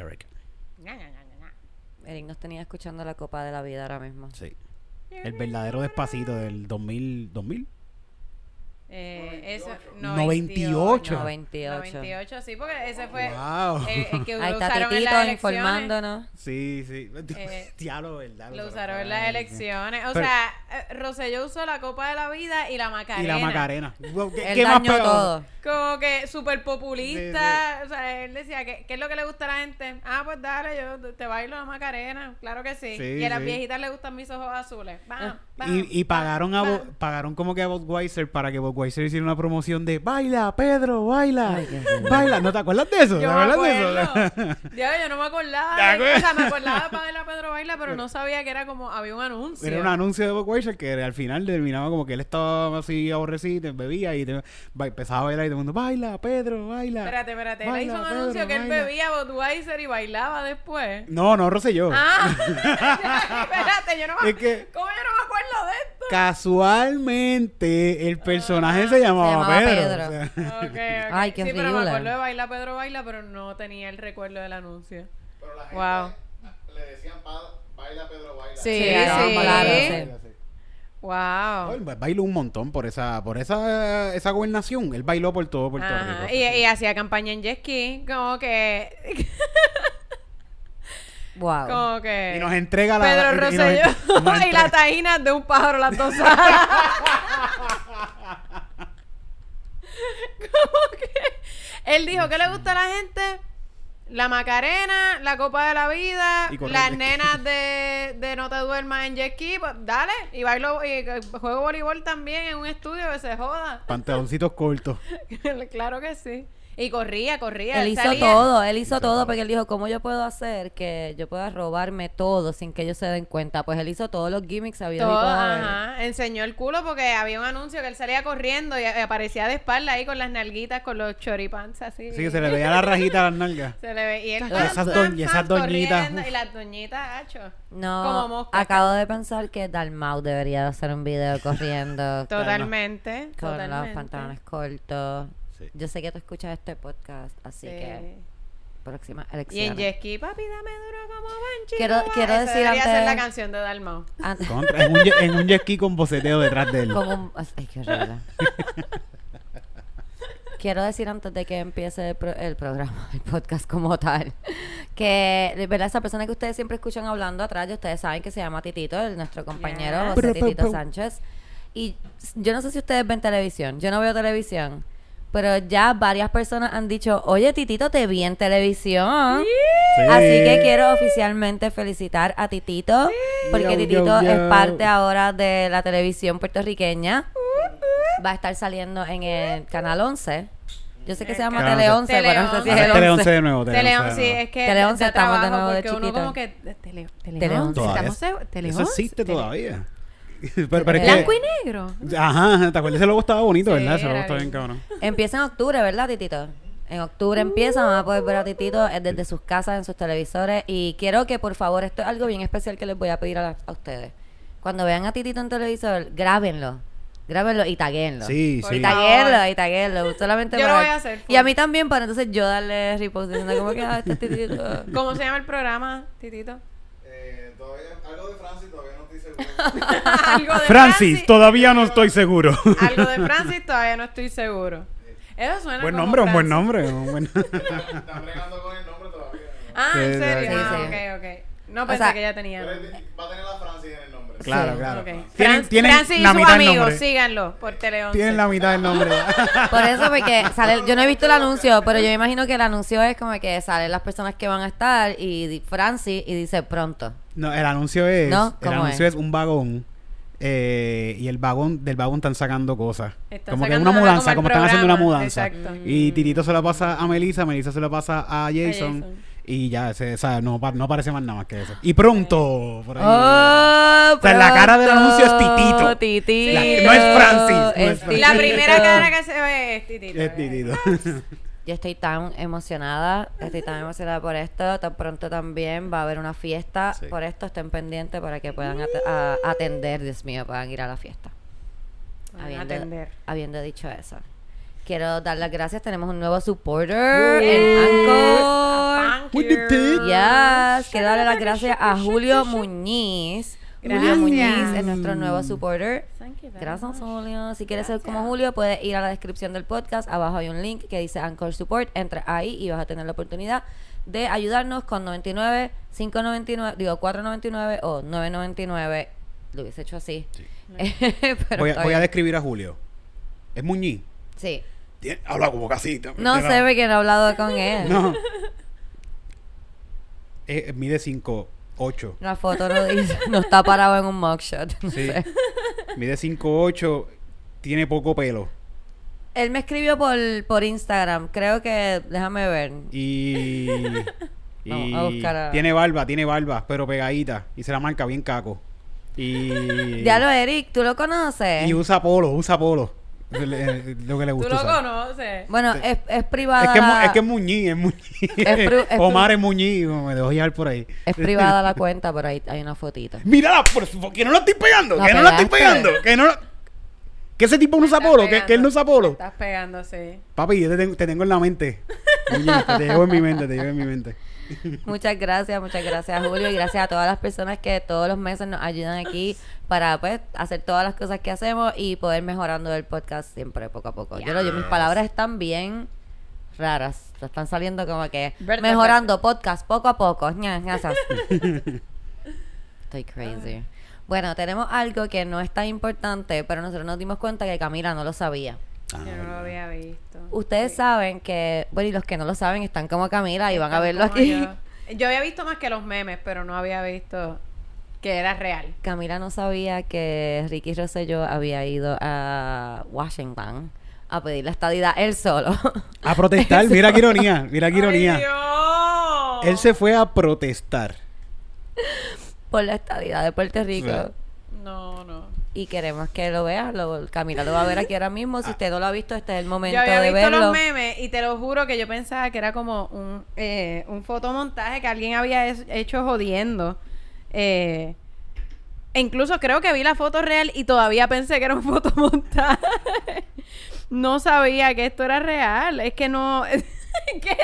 Eric. Eric nos tenía escuchando la Copa de la Vida ahora mismo. Sí. El verdadero despacito del 2000. ¿2000? Eh, eso, 98. 98. 98, sí, porque ese fue Wow. el, el que Ahí lo usaron en las elecciones. informándonos. Sí, sí. Eh, Diablo, ¿verdad? Lo usaron en las elecciones. O Pero- sea, eh, Rosselló usó la Copa de la Vida y la Macarena. Y la Macarena. ¿Qué, Él qué más dañó pegó? todo. Como que súper populista. O sea, él decía, ¿qué, ¿qué es lo que le gusta a la gente? Ah, pues dale, yo te bailo la Macarena. Claro que sí. Sí, y a las sí. viejitas les gustan mis ojos azules. Vamos, vamos, Y, y pagaron a Bo- pagaron como que a Budweiser para que Budweiser hiciera una promoción de baila, Pedro, baila, baila. ¿No te acuerdas de eso? ¿Te Yo me acuerdas de acuerdo. eso? Ya, yo no me acordaba. ¿Te de- o sea, me acordaba de Padre Pedro Baila, pero no sabía que era como, había un anuncio. Era un anuncio de Budweiser que al final terminaba como que él estaba así aborrecido, bebía y te- ba- empezaba a bailar y todo el mundo, baila, Pedro, baila. Espérate, espérate. Él Baila, hizo un Pedro, anuncio que él baila. bebía Budweiser y bailaba después. No, no, Rosselló. Ah, espérate, yo no me, Es que- ¿Cómo yo no me acuerdo de esto? Casualmente el personaje se llamaba, llamaba Pedro. Pedro. o sea. Ay, qué sí, pero me horrible. acuerdo de Baila Pedro Baila, pero no tenía el recuerdo del anuncio. Pero la gente Wow. le decían baila Pedro baila. Sí, Sí, sí. claro, sí. Wow. Él bailó un montón por esa por esa esa gobernación. Él bailó por todo Puerto Ajá, Rico. Y, y hacía campaña en jet ski, como que, Wow. como que Y nos entrega la Pedro y Rosselló nos y, la taína de un pájaro las dos alas. como que él dijo que le gusta a la gente la Macarena, la Copa de la Vida, las nenas de, de No te duermas en jet ski, pues dale, y bailo y eh, juego voleibol también en un estudio que se joda. Pantaloncitos cortos. claro que sí. Y corría, corría. Él hizo salía- todo, él hizo todo porque él dijo, ¿cómo yo puedo hacer que yo pueda robarme todo sin que ellos se den cuenta? Pues él hizo todos los gimmicks y Todo, ajá. Enseñó el culo porque había un anuncio que él salía corriendo y y aparecía de espalda ahí con las nalguitas, con los choripants así. Sí, que se le veía la rajita a las nalgas. Se le ve. Y él Esas doñ- doñitas. Y las doñitas, hacho. Como No, mosca. acabo de pensar que Dalmau debería hacer un video corriendo Totalmente. con los totalmente. pantalones cortos. Sí. Yo sé que tú escuchas este podcast, así Sí. que próxima Y en elección. jet ski, papi, dame duro como banchito. Quiero- decir debería ser antes- la canción de Dalmau. Contra, en, un, jet- en un jet ski con boceteo detrás de él. Un... Ay, qué horrible. Quiero decir antes de que empiece el, pro- el programa, el podcast como tal, que de verdad esa persona que ustedes siempre escuchan hablando atrás, y ustedes saben que se llama Titito, el, nuestro compañero. José Titito pero- Sánchez. Y yo no sé si ustedes ven televisión, yo no veo televisión, pero ya varias personas han dicho, oye Titito, te vi en televisión. Sí. Así que quiero oficialmente felicitar a Titito, porque Yo, yo, Titito yo. es parte ahora de la televisión puertorriqueña. Va a estar saliendo en el canal 11. Yo sé que se llama Tele 11. 11, pero no sé si es el es Tele 11. 11 de nuevo. Tele Tele 11 11, de sí, es que Tele da 11 estamos de nuevo de porque uno chiquito. como que Tele, tele, Tele 11. Todavía- Estamos Tele Eso 11, existe Tele- todavía. pero, pero es Blanco que, y negro. Ajá, ¿te acuerdas? Ese logo estaba bonito, Sí, ¿verdad? Ese logo estaba bien cabrón. Empieza en octubre, ¿verdad, Titito? En octubre empieza, van a poder ver a Titito eh, desde sus casas, en sus televisores. Y quiero que, por favor, esto es algo bien especial que les voy a pedir a, la- a ustedes. Cuando vean a Titito en televisor, grábenlo. Grábenlo y taguenlo. Sí, Por sí. Y taguenlo, y taguenlo. Solamente Yo lo voy a hacer, Y a mí también, para entonces yo darle repost diciendo como que, ah, este es Titito. ¿Cómo se llama el programa, Titito? Eh, todavía, algo de Francis todavía. Algo de Francis, todavía no estoy seguro. Algo de Francis todavía no estoy seguro. Eso suena buen como nombre, un buen Francis. nombre. un buen- Están bregando con el nombre todavía. ¿no? Ah, ¿en serio? sí, ah, sí. ok, ok. No O pensé sea, que ya tenía Pero va a tener la Francis en el. Claro, Sí. claro. Ok. Tienen, Fran- tienen Francis y la sus mitad amigos, síganlo por Tele 11. Tienen la mitad del nombre. Por eso, porque sale, yo no he visto el anuncio, pero yo me imagino que el anuncio es como que salen las personas que van a estar y Francis y dice pronto. No, el anuncio es, ¿No? el ¿Cómo anuncio es? es? un vagón eh, y el vagón del vagón están sacando cosas. Están como que sacando una nada mudanza, como como, están haciendo una mudanza. exacto. Y Titito se la pasa a Melissa, Melissa se la pasa a Jason, Jason. Y ya, se, o sea, no, no aparece más nada más que eso. Y pronto, por ahí. Oh, O sea, la cara del anuncio es Titito. Titito. La- no es Francis, no es Francis. La primera cara que se ve es Titito. Es Titito. Yo estoy tan emocionada, estoy tan emocionada por esto. Tan pronto también va a haber una fiesta Sí. por esto. Estén pendientes para que puedan at- a- atender, Dios mío, puedan ir a la fiesta. Habiendo, atender. habiendo dicho eso. Quiero dar las gracias. Tenemos un nuevo supporter en Anchor. Yes, quiero darle las gracias a Julio Muñiz. Julio. Muñiz es nuestro nuevo supporter. Thank you very Gracias, much. Julio. Si quieres ser como Julio, puedes ir a la descripción del podcast. Abajo hay un link que dice Anchor Support. Entra ahí y vas a tener la oportunidad de ayudarnos con 99, 5.99, digo 4.99 o 9.99. Lo hubiese hecho así. Pero Voy a, voy a describir a Julio. Es Muñiz. Sí. Habla como casi. No sé porque no he hablado con él. No. Eh, mide 5, 8. La foto no dice, no está parado en un mugshot. No Sí. sé. Mide 5, 8. Tiene poco pelo. Él me escribió por, por Instagram. Creo que, déjame ver. Y. Vamos y a buscar a- Tiene barba, tiene barba, pero pegadita. Y se la marca bien caco. Y. Diablo, Eric, ¿tú lo conoces? Y usa polo, usa polo. Eh, lo que le Tú gusta. lo usar. conoces. Bueno, es, es privada. Es que, es mu- la- es que es Muñiz, es Muñiz. Es es Omar es Muñiz, me dejo llevar por ahí. es privada la cuenta, pero ahí hay una fotito. Mírala, por, por- que no la estoy pegando, La que no la estoy pegando, que no la- Que ese tipo no usa polo, que, que él no usa polo. Estás pegando, sí. Papi, yo te tengo, te tengo en la mente. Muñiz, te llevo en mi mente, te llevo en mi mente. Muchas gracias, muchas gracias Julio y gracias a todas las personas que todos los meses nos ayudan aquí para pues hacer todas las cosas que hacemos y poder mejorando el podcast siempre poco a poco. Yo lo yo mis palabras están bien raras, están saliendo como que mejorando podcast poco a poco. Estoy crazy. Bueno, tenemos algo que no es tan importante, pero nosotros nos dimos cuenta que Camila no lo sabía. Ah, Yo no lo había visto. Ustedes saben que, bueno, y los que no lo saben están como Camila y van a verlo aquí. Yo. Yo había visto más que los memes, pero no había visto que era real. Camila no sabía que Ricky Rosselló había ido a Washington a pedir la estadidad él solo. A protestar, mira qué ironía, mira qué ¡Ay, ironía. Dios! Él se fue a protestar. por la estadidad de Puerto Rico. No, no. Y queremos que lo vea. Lo, Camila lo va a ver aquí ahora mismo. Si usted no lo ha visto, este es el momento Yo había de visto verlo. los memes y te lo juro que yo pensaba que era como un, eh, un fotomontaje que alguien había es- hecho jodiendo. Eh, e incluso creo que vi la foto real y todavía pensé que era un fotomontaje. no sabía que esto era real. Es que no... es que,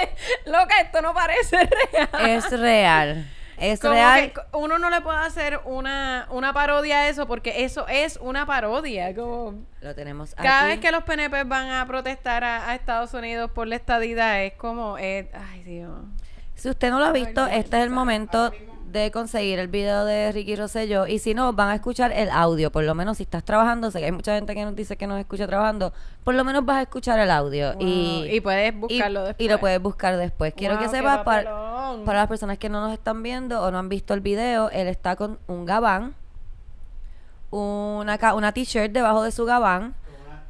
loca, esto no parece real. Es real. Es Como real. que uno no le puede hacer una, una parodia a eso porque eso es una parodia. Como Lo tenemos aquí. cada vez que los PNP van a protestar a, a Estados Unidos por la estadidad es como, eh, ay Dios. Si usted no lo ha visto, este es el momento de conseguir el video de Ricky Rosselló. Y si no, van a escuchar el audio. Por lo menos si estás trabajando, sé que hay mucha gente que nos dice que nos escucha trabajando. Por lo menos vas a escuchar el audio. Y, y puedes buscarlo y- después. Y lo puedes buscar después. Quiero Wow, que sepas, para, para las personas que no nos están viendo o no han visto el video, él está con un gabán, una, una t-shirt debajo de su gabán,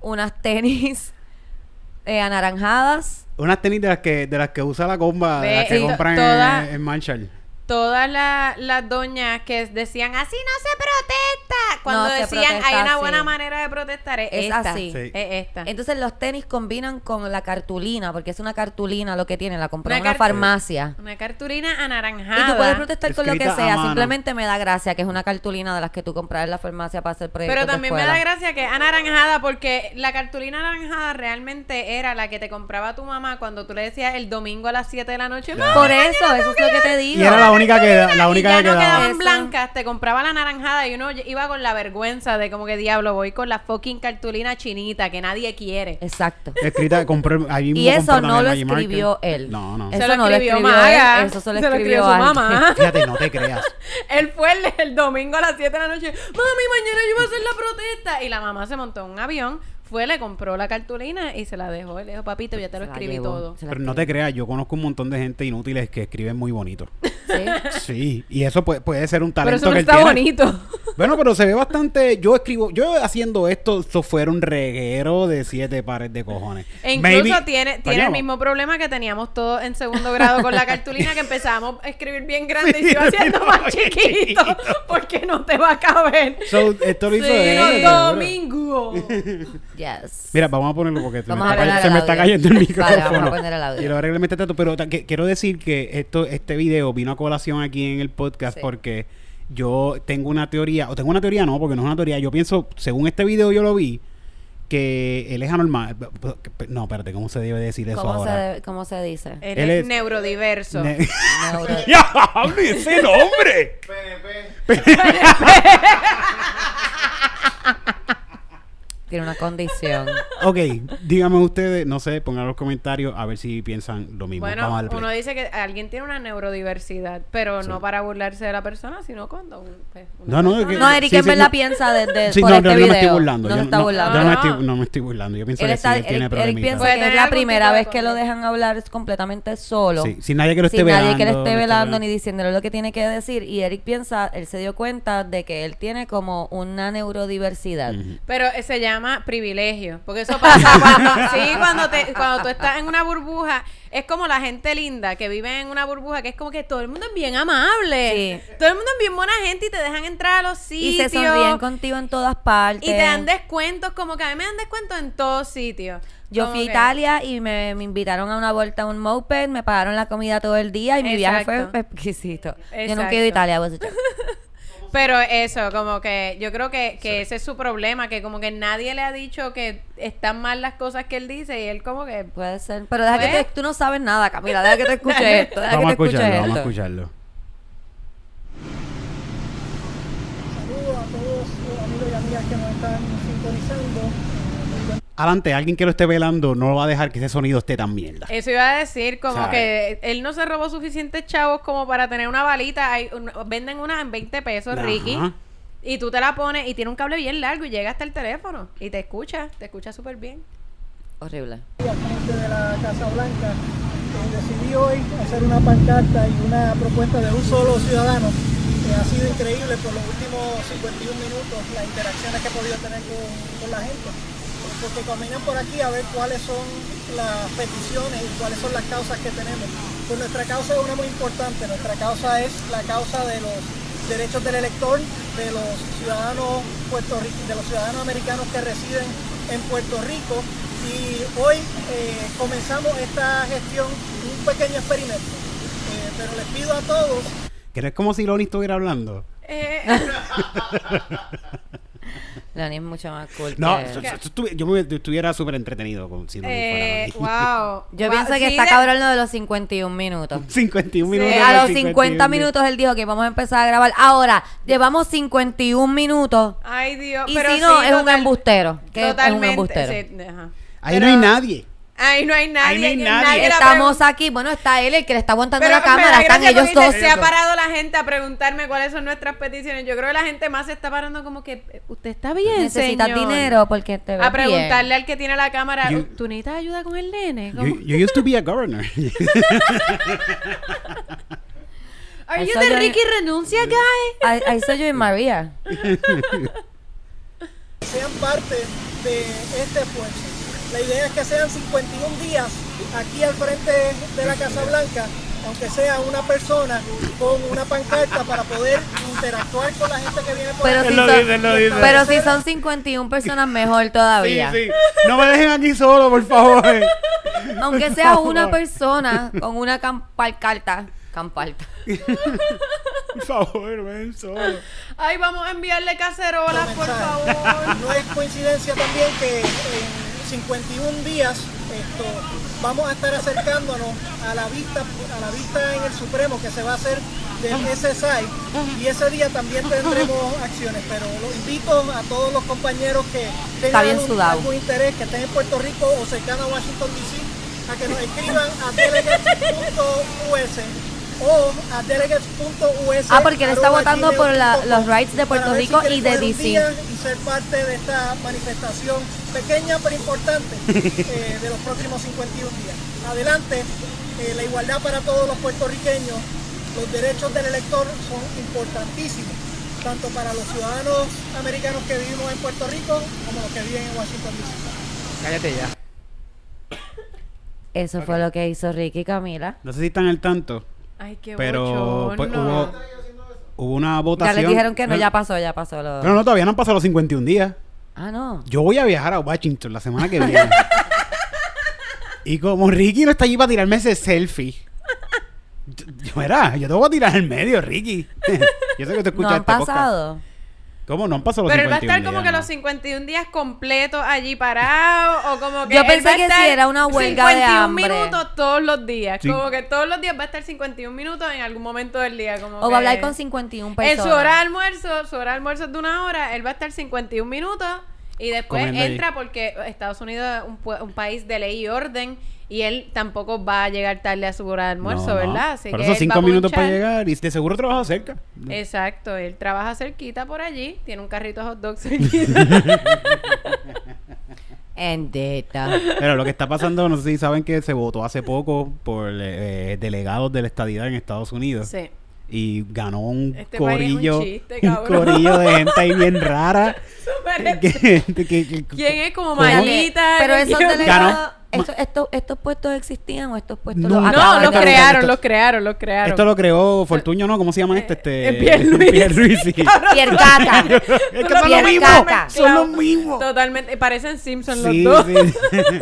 unas tenis eh, anaranjadas. Unas tenis de las que, de las que usa la comba, de las que compran en, en Marshall. Todas la- las doñas que decían, así no se protesta. Cuando No se decían, protesta hay una buena manera de protestar, es, Es esta. así. Sí. Es esta. Entonces los tenis combinan con la cartulina, porque es una cartulina lo que tiene, la compré Una en una farmacia. Una cartulina anaranjada. Y tú puedes protestar con lo que sea, simplemente me da gracia que es una cartulina de las que tú compras en la farmacia para hacer proyectos Pero de también me da gracia que es anaranjada porque la cartulina anaranjada realmente era la que te compraba tu mamá cuando tú le decías el domingo a las 7 de la noche. "Mami, Por eso, eso es lo que te a-". digo. Y era la única que, la única y ya que no quedaba. quedaban blancas, te compraba la naranjada y uno iba con la vergüenza de como que diablo, voy con la fucking cartulina chinita que nadie quiere. Exacto. Escrita, compré, ahí mismo Y eso no lo escribió él. No, no. Eso Se lo no lo escribió Maga, él, eso se lo se lo escribió escribió su alguien. mamá. Fíjate, no te creas. Él fue el, el domingo a las 7 de la noche. Mami, mañana yo voy a hacer la protesta. Y la mamá se montó en un avión, fue, le compró la cartulina y se la dejó. Él le dijo, papito, ya te lo Se escribí todo. Pero no te creas, yo conozco un montón de gente inútiles que escriben muy bonito. Sí. Sí, y eso puede, puede ser un Pero talento eso no que él está tiene. bonito. Bueno, pero se ve bastante. Yo escribo, yo haciendo esto, esto fuera un reguero de siete pares de cojones. E incluso Maybe- tiene, tiene el mismo problema que teníamos todos en segundo grado con la cartulina que empezamos a escribir bien grande y Sí, se iba haciendo más chiquito chiquito. porque no te va a caber. So, esto lo hizo Sí, él, domingo. Yes. Mira, vamos a ponerlo porque se Vamos me, a se me está cayendo el Vale, micrófono. vamos a poner el audio. Y lo arreglemente tanto, pero que- quiero decir que esto, este video vino a colación aquí en el podcast Sí. porque yo tengo una teoría, o tengo una teoría no, porque no es una teoría, yo pienso, según este video yo lo vi, que él es anormal. No, espérate, ¿cómo se debe decir eso ¿Cómo ahora? se, ¿Cómo se dice? Él, Él es, es- neurodiverso. Ne- ¡Ya! ¡Hable ese nombre! PNP. Tiene una condición. Ok, díganme ustedes, no sé, pongan los comentarios a ver si piensan lo mismo. Vamos a Bueno, play. uno dice que alguien tiene una neurodiversidad, pero Sí. no para burlarse de la persona, sino cuando un, pues, una No, no, es persona- que- No, Eric Sí, en sí, verdad no. piensa desde Sí, por no, este no, video. no me estoy burlando. No yo está no, burlando. yo no, me estoy, no me estoy burlando. Yo pienso Él, que está, sí, él tiene Eric, Eric problemitas. piensa Puede que es tener la algún primera tipo de vez que lo dejan hablar completamente solo. Sí, sin nadie que lo esté sin velando. nadie que le esté no velando velando. ni diciéndole lo que tiene que decir. Y Eric piensa, él se dio cuenta de que él tiene como una neurodiversidad. Ujú. Pero eh, se llama privilegio, porque eso pasa cuando, sí, cuando, te, cuando tú estás en una burbuja, es como la gente linda que vive en una burbuja, que es como que todo el mundo es bien amable, Sí. todo el mundo es bien buena gente y te dejan entrar a los Y sitios. se sonríen contigo en todas partes. Y te dan descuentos, como que a mí me dan descuentos en todos sitios. Yo fui a Italia y me, me invitaron a una vuelta a un moped, me pagaron la comida todo el día y mi viaje fue Exacto. exquisito. Yo nunca he ido a Italia. joke. Pero eso, como que yo creo que, que ese es su problema, que como que nadie le ha dicho que están mal las cosas que él dice y él como que... Puede ser. Pero deja que Pues- te, tú no sabes nada, Camila. Deja que te escuches esto. Deja Vamos a que te escuches escucharlo, vamos a esto. escucharlo. Saludos a todos los amigos y amigas que nos están sintonizando. Adelante, alguien que lo esté velando no va a dejar que ese sonido esté tan mierda. Eso iba a decir, como ¿Sabe? que él no se robó suficientes chavos como para tener una balita. Hay un- venden una en 20 pesos, Ajá. Ricky. Y tú te la pones y tiene un cable bien largo y llega hasta el teléfono. Y te escucha, te escucha súper bien. Horrible. De la Casa Blanca decidí hoy hacer una pancarta y una propuesta de un solo ciudadano. Ha sido increíble por los últimos 51 minutos las interacciones que he podido tener con, con la gente. Porque caminan por aquí a ver cuáles son las peticiones y cuáles son las causas que tenemos. Pues nuestra causa es una muy importante. Nuestra causa es la causa de los derechos del elector, de los ciudadanos puertorriqueños, de los ciudadanos americanos que residen en Puerto Rico. Y hoy eh, comenzamos esta gestión, un pequeño experimento. Eh, pero les pido a todos Que no es como si Loni estuviera hablando. Eh, Lani es mucho más cool. No, que- eso- eso estuvi- yo me estuviera súper entretenido con si eh, fuera Loni. wow. Yo Wow, pienso que sí, está de- cabrón lo de los 51 minutos. 51 Sí, minutos. Eh, a los 51 50 minutos él dijo que vamos a empezar a grabar. Ahora, llevamos 51 minutos. Ay, Dios. Y pero si no, sí, es un total- embustero. Que es un Totalmente. embustero. sí, ajá. Ahí Pero- no hay nadie. Ahí no hay nadie. Ahí no hay nadie. le Estamos aquí. Bueno, está él, el que le está aguantando Pero la cámara. Están ellos dos. Se ha parado la gente a preguntarme cuáles son nuestras peticiones. Yo creo que la gente más se está parando como que usted está bien, Necesitas señor?" dinero porque te A preguntarle bien. al que tiene la cámara, You- ¿tú necesitas ayuda con el nene? You, you used to be a governor. ¿Are you the Ricky renuncia guy? Ahí ahí soy yo y María. sean parte de este esfuerzo. La idea es que sean 51 días aquí al frente de la Casa Blanca, aunque sea una persona con una pancarta para poder interactuar con la gente que viene por Pero aquí. si, lo son, dice, él lo dice. pero si son 51 personas, mejor todavía. Sí, sí. No me dejen aquí solo, por favor. Aunque sea una persona con una camparcarta. Camparta. Por favor, ven solo. Ay, vamos a enviarle cacerolas, por favor. No es coincidencia también que 51 días esto, vamos a estar acercándonos a la vista a la vista en el Supremo que se va a hacer del SSI y ese día también tendremos acciones, pero los invito a todos los compañeros que tengan algún, interés, que estén en Puerto Rico o cercano a Washington DC, a que nos escriban a delegates.us o a delegates.us. Ah, porque él está votando por la- los rights de Puerto si Rico y de DC. día y ser parte de esta manifestación pequeña pero importante eh, de los próximos 51 días. Adelante, eh, la igualdad para todos los puertorriqueños, los derechos del elector son importantísimos, tanto para los ciudadanos americanos que vivimos en Puerto Rico como los que viven en Washington DC. Cállate ya. Eso fue lo que hizo Ricky y Camila. No sé si están al tanto, Ay, qué pero pues, hubo, hubo una Ya votación. les dijeron que no, ya pasó, ya pasó. Lo... No, no, todavía no han pasado los 51 días. Ah, no. Yo voy a viajar a Washington la semana que viene. y como Ricky no está allí para tirarme ese selfie. Yo, yo, mira, yo te voy a tirar en medio, Ricky. yo sé que te No escuchas han este podcast. ¿Cómo no han pasado los Pero él va a 51 estar como días, que no? los 51 días completos allí parado o como que Yo él pensé va a que estar sí, era una huelga de 51 hambre. minutos todos los días. Sí. Como que todos los días va a estar 51 minutos en algún momento del día. Como O va a que hablar con 51 personas. En su hora de almuerzo, su hora de almuerzo es de una hora, él va a estar 51 minutos y después Comiendo allí. entra porque Estados Unidos es un, un país de ley y orden y él tampoco va a llegar tarde a su hora de almuerzo, No, no. ¿verdad? Así Por que eso él cinco va a minutos para llegar y de seguro trabaja cerca. Exacto, él trabaja cerquita por allí, tiene un carrito de hot dogs cerquita. Endeta. Pero lo que está pasando, no sé si saben que se votó hace poco por eh, delegados de la estadidad en Estados Unidos. sí. Y ganó un Este país es un corillo, chiste, un corillo de gente ahí bien rara. Súper- que- que- que- ¿Quién es como ¿Cómo? malita? Pero esos ¿Quién- delegados, Ganó. Estos, estos, estos puestos existían o estos puestos No, los no, los de- crearon, esto- los crearon, los crearon. Esto lo creó Fortuño, ¿no? ¿Cómo se llama este? este eh, Pierluisi. Pierluisi. Pierre Caca. es que son los Pierre mismos. Son los mismos. Totalmente. Parecen Simpsons Sí, los dos. sí.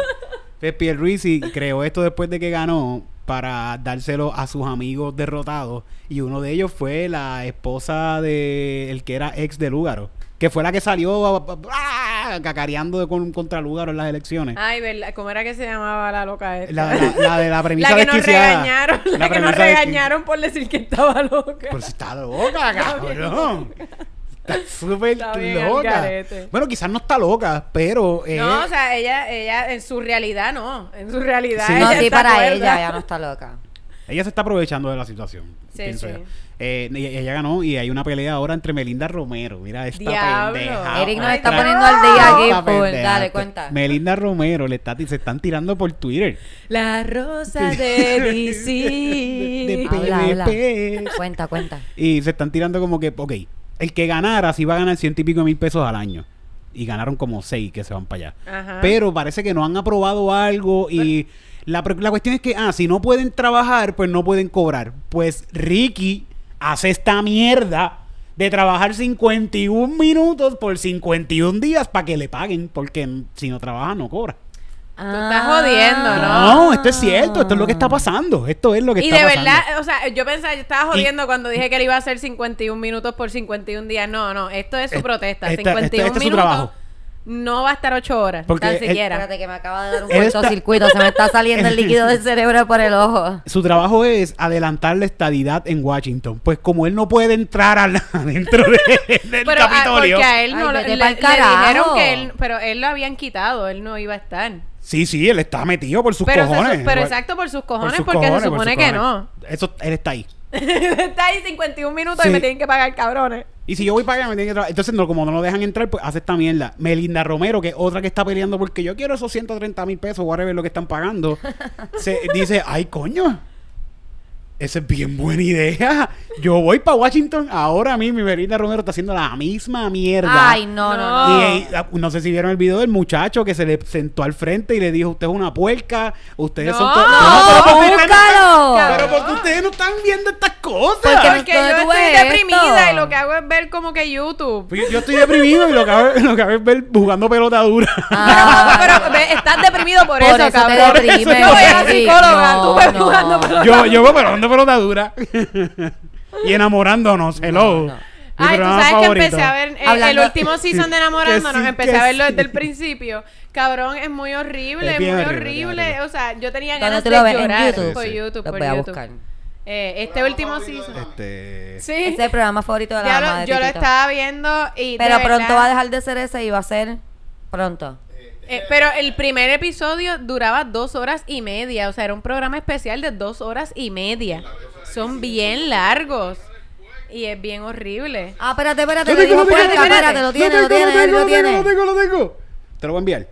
Pues Pierluisi creó esto después de que ganó para dárselo a sus amigos derrotados y uno de ellos fue la esposa de el que era ex de Lúgaro, que fue la que salió cacareando de con, contra Lúgaro en las elecciones. Ay, ¿verdad? ¿Cómo era que se llamaba la loca esta? La, la- la de la premisa La que nos desquiciada. regañaron, la, que nos regañaron por decir que estaba loca. Pues está loca, Está bien cabrón. Está súper loca. Bueno, quizás no está loca, pero eh, No, o sea, ella, ella en su realidad no. En su realidad Sí. ella No, sí, está para cuerda. ella, ya no está loca. ella se está aprovechando de la situación. Sí, pienso sí. yo. Eh, y- ella ganó y hay una pelea ahora entre Melinda Romero. Mira esta Diablo. pendeja. Eric nos está poniendo al día aquí pendeja. Dale, cuenta. Melinda Romero le está, se están tirando por Twitter. La rosa de DC. De- de Habla, habla. PvP. Cuenta, cuenta. Y se están tirando como que, ok, el que ganara sí va a ganar ciento y pico mil pesos al año. Y ganaron como seis que se van para allá. Ajá. Pero parece que no han aprobado algo y la, la cuestión es que, ah, si no pueden trabajar, pues no pueden cobrar. Pues Ricky hace esta mierda de trabajar 51 minutos por 51 días para que le paguen, porque si no trabaja no cobra. Tú estás jodiendo, No, esto es cierto, esto es lo que está pasando, esto es lo que Y está de pasando. verdad, o sea, yo pensaba, yo estaba jodiendo cuando dije que él iba a hacer 51 minutos por 51 días. No, no, esto es su Es- protesta. esta- 51 este- este es su minutos. trabajo. No va a estar 8 horas, Porque tan él- siquiera. Espérate que me acaba de dar un cortocircuito. Se me está saliendo el líquido del cerebro por el ojo. Su trabajo es adelantar la estadidad en Washington. Pues como él no puede entrar al- adentro de- del Pero ah, Capitolio. porque a él no Ay, le, vete le- dijeron que él, pero él lo habían quitado, él no iba a estar. Sí, sí, él está metido por sus Pero, se su- cojones. pero exacto por sus por cojones, sus porque cojones, se por supone que cojones. no. Eso, él está ahí. Está ahí 51 minutos y me tienen que pagar, cabrones. Y si yo voy para allá, me tienen que trabajar. Entonces, no, como no lo dejan entrar, pues hace esta mierda. Melinda Romero, que es otra que está peleando porque yo quiero esos 130 mil pesos, whatever lo que están pagando, se dice, ay, coño. Esa es bien buena idea. Yo voy para Washington ahora mismo y Melinda Romero está haciendo la misma mierda. Ay, no, no, No. no. Y eh, no sé si vieron el video del muchacho que se le sentó al frente y le dijo, usted es una puerca, ustedes No. son... to- No, pero porque ustedes no-. Pero porque ustedes no están viendo estas cosas. Porque no- Porque ¿dónde yo estoy ves deprimida esto? y lo que hago es ver como que YouTube. Pues yo, yo estoy deprimido y lo que hago, lo que hago es ver jugando pelota dura. Ah, pero estás deprimido por, Por eso, eso te cabrón. deprimes, yo voy a psicóloga, No, tú ves no. jugando pelota. yo, yo veo pero jugando pelota dura. y enamorándonos, hello. Ay, tú sabes favorito. que empecé a ver el, Hablando- el último season de Enamorándonos, sí, empecé a verlo sí. desde el principio. Cabrón, es muy horrible, Es muy horrible. O sea, yo tenía ¿Dónde ganas tú de lo ves? ¿En llorar YouTube? por. YouTube, por voy a buscar. Eh, este último season. Este... Sí. Ese es el programa favorito de la Ya mamá lo- de yo lo estaba viendo y de Pero pronto verdad- va a dejar de ser ese y va a ser pronto. Eh, pero el primer episodio duraba dos horas y media. O sea, era un programa especial de dos horas y media. Son bien largos. Y es bien horrible. Ah, espérate, espérate. Lo tengo, lo tengo, Puerca, lo tengo. espérate, lo tiene, Lo tiene, lo tiene. lo tengo, lo tengo. Te lo voy a enviar.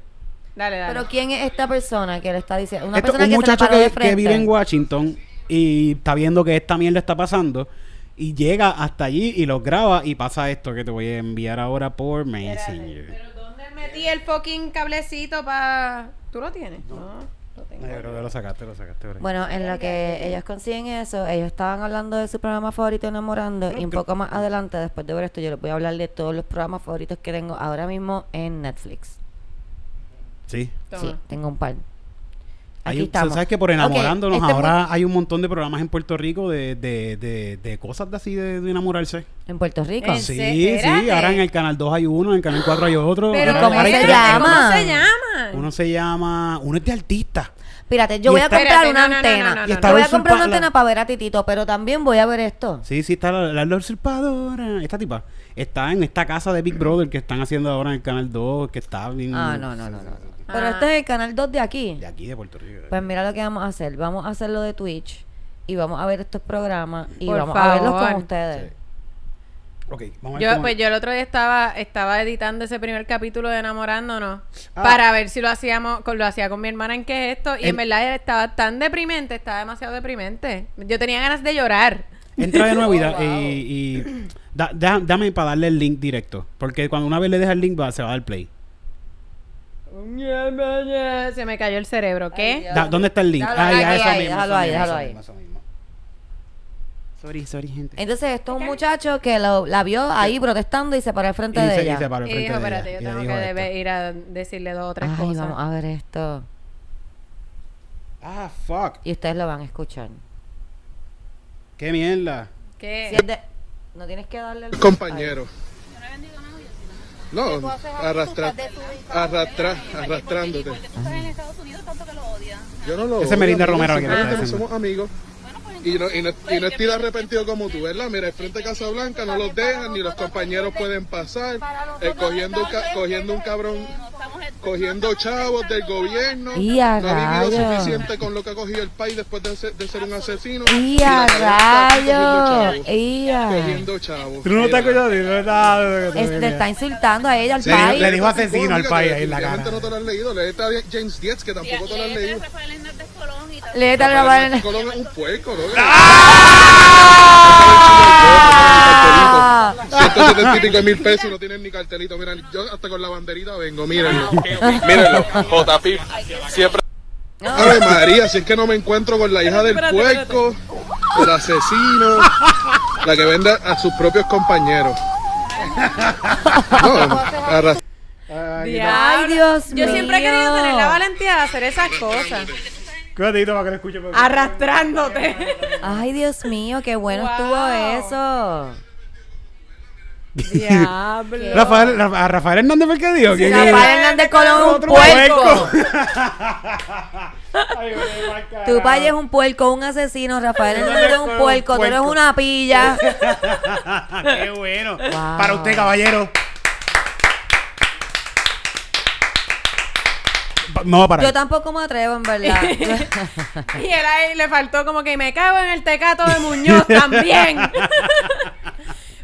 Dale, dale. Pero ¿quién es esta persona que le está diciendo? Una Esto- persona un que se le muchacho de que, frente. que vive en Washington y está viendo que esta mierda está pasando y llega hasta allí y lo graba y pasa esto que te voy a enviar ahora por Messenger. Pero ¿dónde metí el fucking cablecito para... ¿Tú lo tienes? No. No, yo creo que lo sacaste, lo sacaste. por ahí. Bueno, en lo que ellos consiguen eso, ellos estaban hablando de su programa favorito Enamorando y un poco más adelante, después de ver esto, yo les voy a hablar de todos los programas favoritos que tengo ahora mismo en Netflix. Sí. Toma. Sí, tengo un par. Hay Aquí un- estamos. ¿Sabes que por enamorándonos este ahora hay un montón de programas en Puerto Rico de, de, de, de cosas de así de, de enamorarse? En Puerto Rico. ¿En Sí, sí, ahora en el canal 2 hay uno, en el canal 4 hay otro. Pero ahora- ¿cómo ahora hay se llama? ¿Cómo se llama? Uno se llama, uno es de artista. Espérate, yo voy a comprar una antena. Yo voy a la comprar una antena para ver a Titito, pero también voy a ver esto. Sí, sí, está la, la usurpadora. Esta tipa está en esta casa de Big Brother que están haciendo ahora en el canal 2, que está bien. Ah, no, no, no, no. no. Pero Ah. este es el canal 2 de aquí. De aquí, de Puerto Rico. Pues mira lo que vamos a hacer. Vamos a hacerlo de Twitch y vamos a ver estos programas y Por vamos a verlos con ustedes. Sí. Ok, vamos a ver Yo, pues yo el otro día estaba, estaba editando ese primer capítulo de Enamorándonos Ah. para ver si lo hacíamos, con, lo hacía con mi hermana en qué es esto. Y en, En- verdad estaba tan deprimente, estaba demasiado deprimente. Yo tenía ganas de llorar. Entra de nuevo y, da- y, y da- da- dame para darle el link directo. Porque cuando una vez le deja el link, va, se va a dar play. Se me cayó el cerebro. ¿Qué? Da- ¿Dónde está el link? Déjalo Ah, ahí, ahí, mismo, déjalo ahí, déjalo ahí. Sorry, sorry, gente. Entonces, esto es un muchacho que lo- la vio ahí protestando y se paró al frente Y de se, y ella. se paró Y enfrente dijo, de espérate, ella, yo y le tengo dijo que esto. ir a decirle dos o tres Ay, cosas. vamos a ver esto. Ah, fuck. Y ustedes lo van a escuchar. Qué mierda. ¿Qué? Si es de- No tienes que darle el... compañero. No, arrastra, arrastra, arrastrándote. Yo no lo Ese odio, Melinda Romero que le está somos amigos. Y no, y, no, y no estoy arrepentido como tú, ¿verdad? Mira, el frente de Casa Blanca no los dejan, ni los compañeros pueden pasar, eh, cogiendo, ca- cogiendo un cabrón, cogiendo chavos del gobierno. Y a no ha vivido rayos. suficiente con lo que ha cogido el país después de ser, de ser un asesino. ¡Y la a rayos! ¡Y a... Cogiendo chavos. ¿Tú no te Mira. acuerdas de verdad? Este está insultando a ella, al Sí, país. le dijo asesino al país ahí en la cara. no te lo has leído. Léete a James Dietz, que tampoco te lo has leído. Léete a la Colón es un puerco, ¿no? ¡Ah! 175 mil pesos y no tienen ni cartelito. Mira, yo hasta con la banderita vengo, mírenlo. Mírenlo, JP. Siempre. Ave María, si es que no me encuentro con la hija del puerco, el asesino, la que vende a sus propios compañeros. No, arras- ¡Ay, Dios mío! Yo siempre he querido tener la valentía de hacer esas cosas. Cuídate para que lo escuche. Arrastrándote. ¡Ay, Dios mío! ¡Qué bueno Wow. estuvo eso! Diablo. Rafael, Rafa- a Rafael Hernández fue el que dijo. Rafael Hernández Colón un puerco. Ay. Tu país es un puerco, un asesino. Rafael Hernández es un puerco. Tú eres una pilla. Qué bueno. Wow. Para usted, caballero. No va a parar. Yo tampoco me atrevo, en verdad. Y él ahí le faltó como que me cago en el tecato de Muñoz también.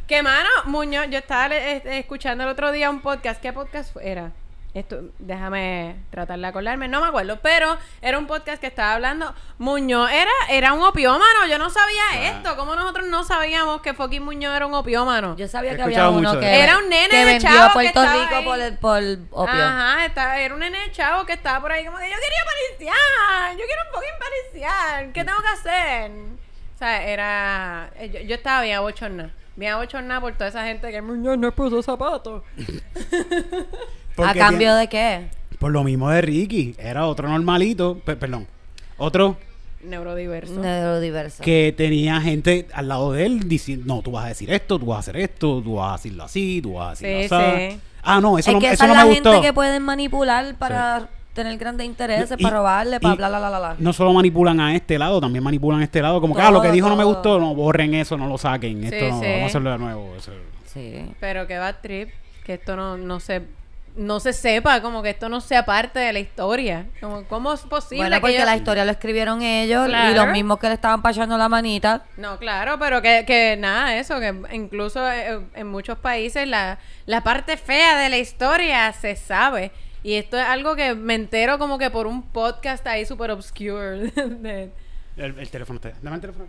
Que mano, Muñoz, yo estaba le- eh, escuchando el otro día un podcast. ¿Qué podcast fue- era? Esto, déjame tratar de acordarme, no me acuerdo, pero era un podcast que estaba hablando. Muñoz era, era un opiómano, yo no sabía esto. ¿Cómo nosotros no sabíamos que fucking Muñoz era un opiómano? Yo sabía He que había uno de que. Era un nene que de vendió chavo a que Puerto estaba Rico ahí. por, el, por opio. Ajá, estaba, era un nene chavo que estaba por ahí como que yo quería pariciar, yo quiero un poquito pariciar, ¿qué tengo que hacer? O sea, era... Yo, yo estaba bien abochornada, bien abochornada por toda esa gente que Muñoz no puso zapatos. ¿A cambio de qué? Por lo mismo de Ricky. Era otro normalito. pe- perdón. Otro Neurodiverso. Neurodiverso. que tenía gente al lado de él diciendo, no, tú vas a decir esto, tú vas a hacer esto, tú vas a decirlo así, tú vas a decirlo Sí, así. sí. Ah, no, eso es no, que eso esa no es me la gustó. gente que pueden manipular para tener grandes intereses, Y- para robarle, para bla, bla, bla, bla, bla. No solo manipulan a este lado, también manipulan a este lado. Como que, ah, lo que Todo, dijo no me gustó, no, borren eso, no lo saquen. Sí, Esto no, sí. vamos a hacerlo de nuevo. eso- Sí. Pero que va trip, que esto no, no se... No se sepa, como que esto no sea parte de la historia. Como, ¿Cómo es posible Bueno, que porque ellos- la historia lo escribieron ellos y los mismos que le estaban pachando la manita. No, claro, pero que, que nada, eso, que incluso eh, en muchos países la, la parte fea de la historia se sabe. Y esto es algo que me entero como que por un podcast ahí súper obscure. de- El, el teléfono está. Dame el teléfono.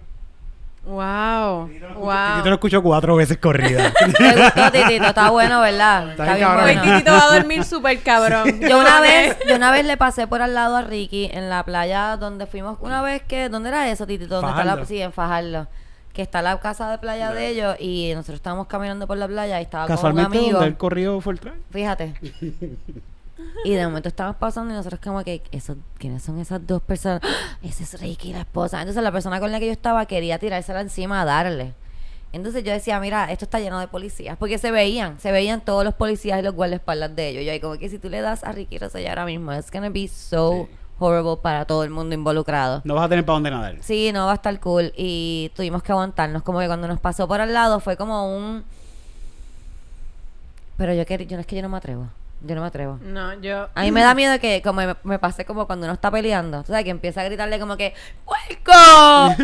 wow, Yo te lo wow. escucho cuatro veces corrida. ¿Te gustó, Titito? Está bueno, ¿verdad? Está Está bien cabrón. Bueno. Titito va a dormir súper cabrón. Yo una vez, yo una vez le pasé por al lado a Ricky en la playa donde fuimos una vez que, ¿dónde era eso, Titito? ¿Dónde está la, sí, en Fajardo. Que está la casa de playa de ellos y nosotros estábamos caminando por la playa y estaba con un Casualmente, amigo. donde el corrido fue el trail. Fíjate. Y de momento estamos pasando y nosotros como que, esos, ¿quiénes son esas dos personas? ¡Ah! Ese es Ricky, la esposa. Entonces la persona con la que yo estaba quería tirársela encima a darle. Entonces yo decía, mira, esto está lleno de policías. Porque se veían, se veían todos los policías y los guardaespaldas de ellos. Yo ahí como que si tú le das a Ricky Rosselló ahora mismo, it's gonna be so horrible para todo el mundo involucrado. No vas a tener para dónde nadar. Sí, no va a estar cool. Y tuvimos que aguantarnos. Como que cuando nos pasó por al lado fue como un... Pero yo, yo no es que yo no me atrevo. Yo no me atrevo. No, yo. A mí me da miedo que, como me, me pase como cuando uno está peleando, tú sabes, que empieza a gritarle como que ¡Puerco!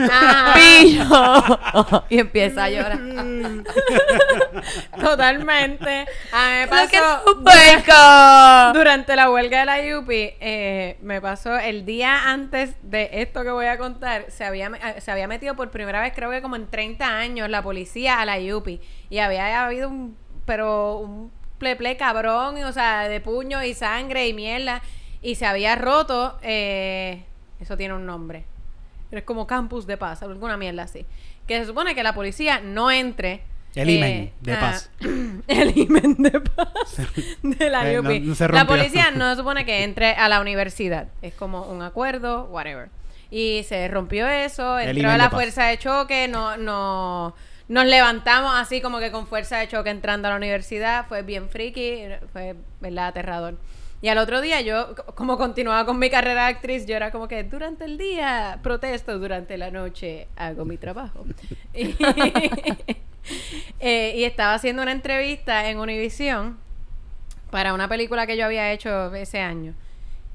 ¡Pillo! y empieza a llorar. Totalmente. A mí me pasó. puerco! Durante la huelga de la UPI, eh, me pasó el día antes de esto que voy a contar, se había, eh, se había metido por primera vez, creo que como en 30 años, la policía a la UPI. Y había habido un, pero un pleple cabrón, y, o sea, de puño y sangre y mierda. Y se había roto, eh, eso tiene un nombre. Es como campus de paz, alguna mierda así. Que se supone que la policía no entre. El eh, imen de a- paz. el imen de paz de la Eh, no- no la policía no se supone que entre a la universidad. Es como un acuerdo, whatever. Y se rompió eso, entró a la de fuerza de choque, no, no, nos levantamos así como que con fuerza de choque entrando a la universidad. Fue bien friki, fue, ¿verdad? Aterrador. Y al otro día yo, como continuaba con mi carrera de actriz, yo era como que durante el día protesto, durante la noche hago mi trabajo. eh, y estaba haciendo una entrevista en Univision para una película que yo había hecho ese año.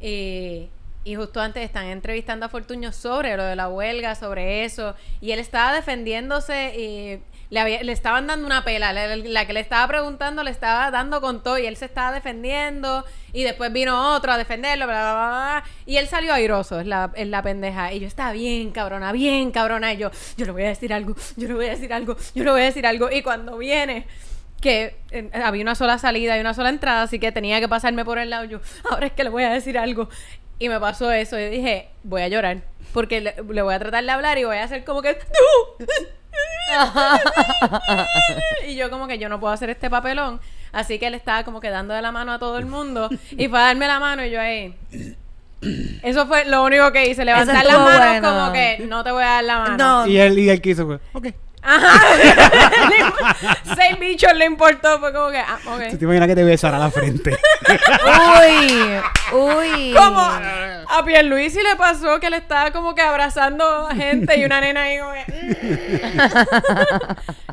Y, y justo antes están entrevistando a Fortuño sobre lo de la huelga, sobre eso. Y él estaba defendiéndose y le, había- le estaban dando una pela. La, que le estaba preguntando le estaba dando con todo y él se estaba defendiendo. Y después vino otro a defenderlo. Y él salió airoso, es la, es la pendeja. Y yo estaba bien cabrona, bien cabrona. Y yo, yo le voy a decir algo, yo le voy a decir algo, yo le voy a decir algo. Y cuando viene que había una sola salida y una sola entrada, así que tenía que pasarme por el lado. Yo, ahora es que le voy a decir algo. Y me pasó eso. Y dije, voy a llorar. Porque le, le voy a tratar de hablar y voy a hacer como que. Y yo, como que yo no puedo hacer este papelón. Así que él estaba como que dando de la mano a todo el mundo. Y fue a darme la mano y yo ahí. Eso fue lo único que hice. Levantar las manos bueno. como que no te voy a dar la mano. No. Y él, y él quiso, pues, ok. Ajá. Seis bichos le importó. Fue como que, ah, ok. ¿Se te imaginas que te besara la frente? Uy, uy. Como a Pierluisi le pasó que le estaba como que abrazando a gente y una nena ahí como que,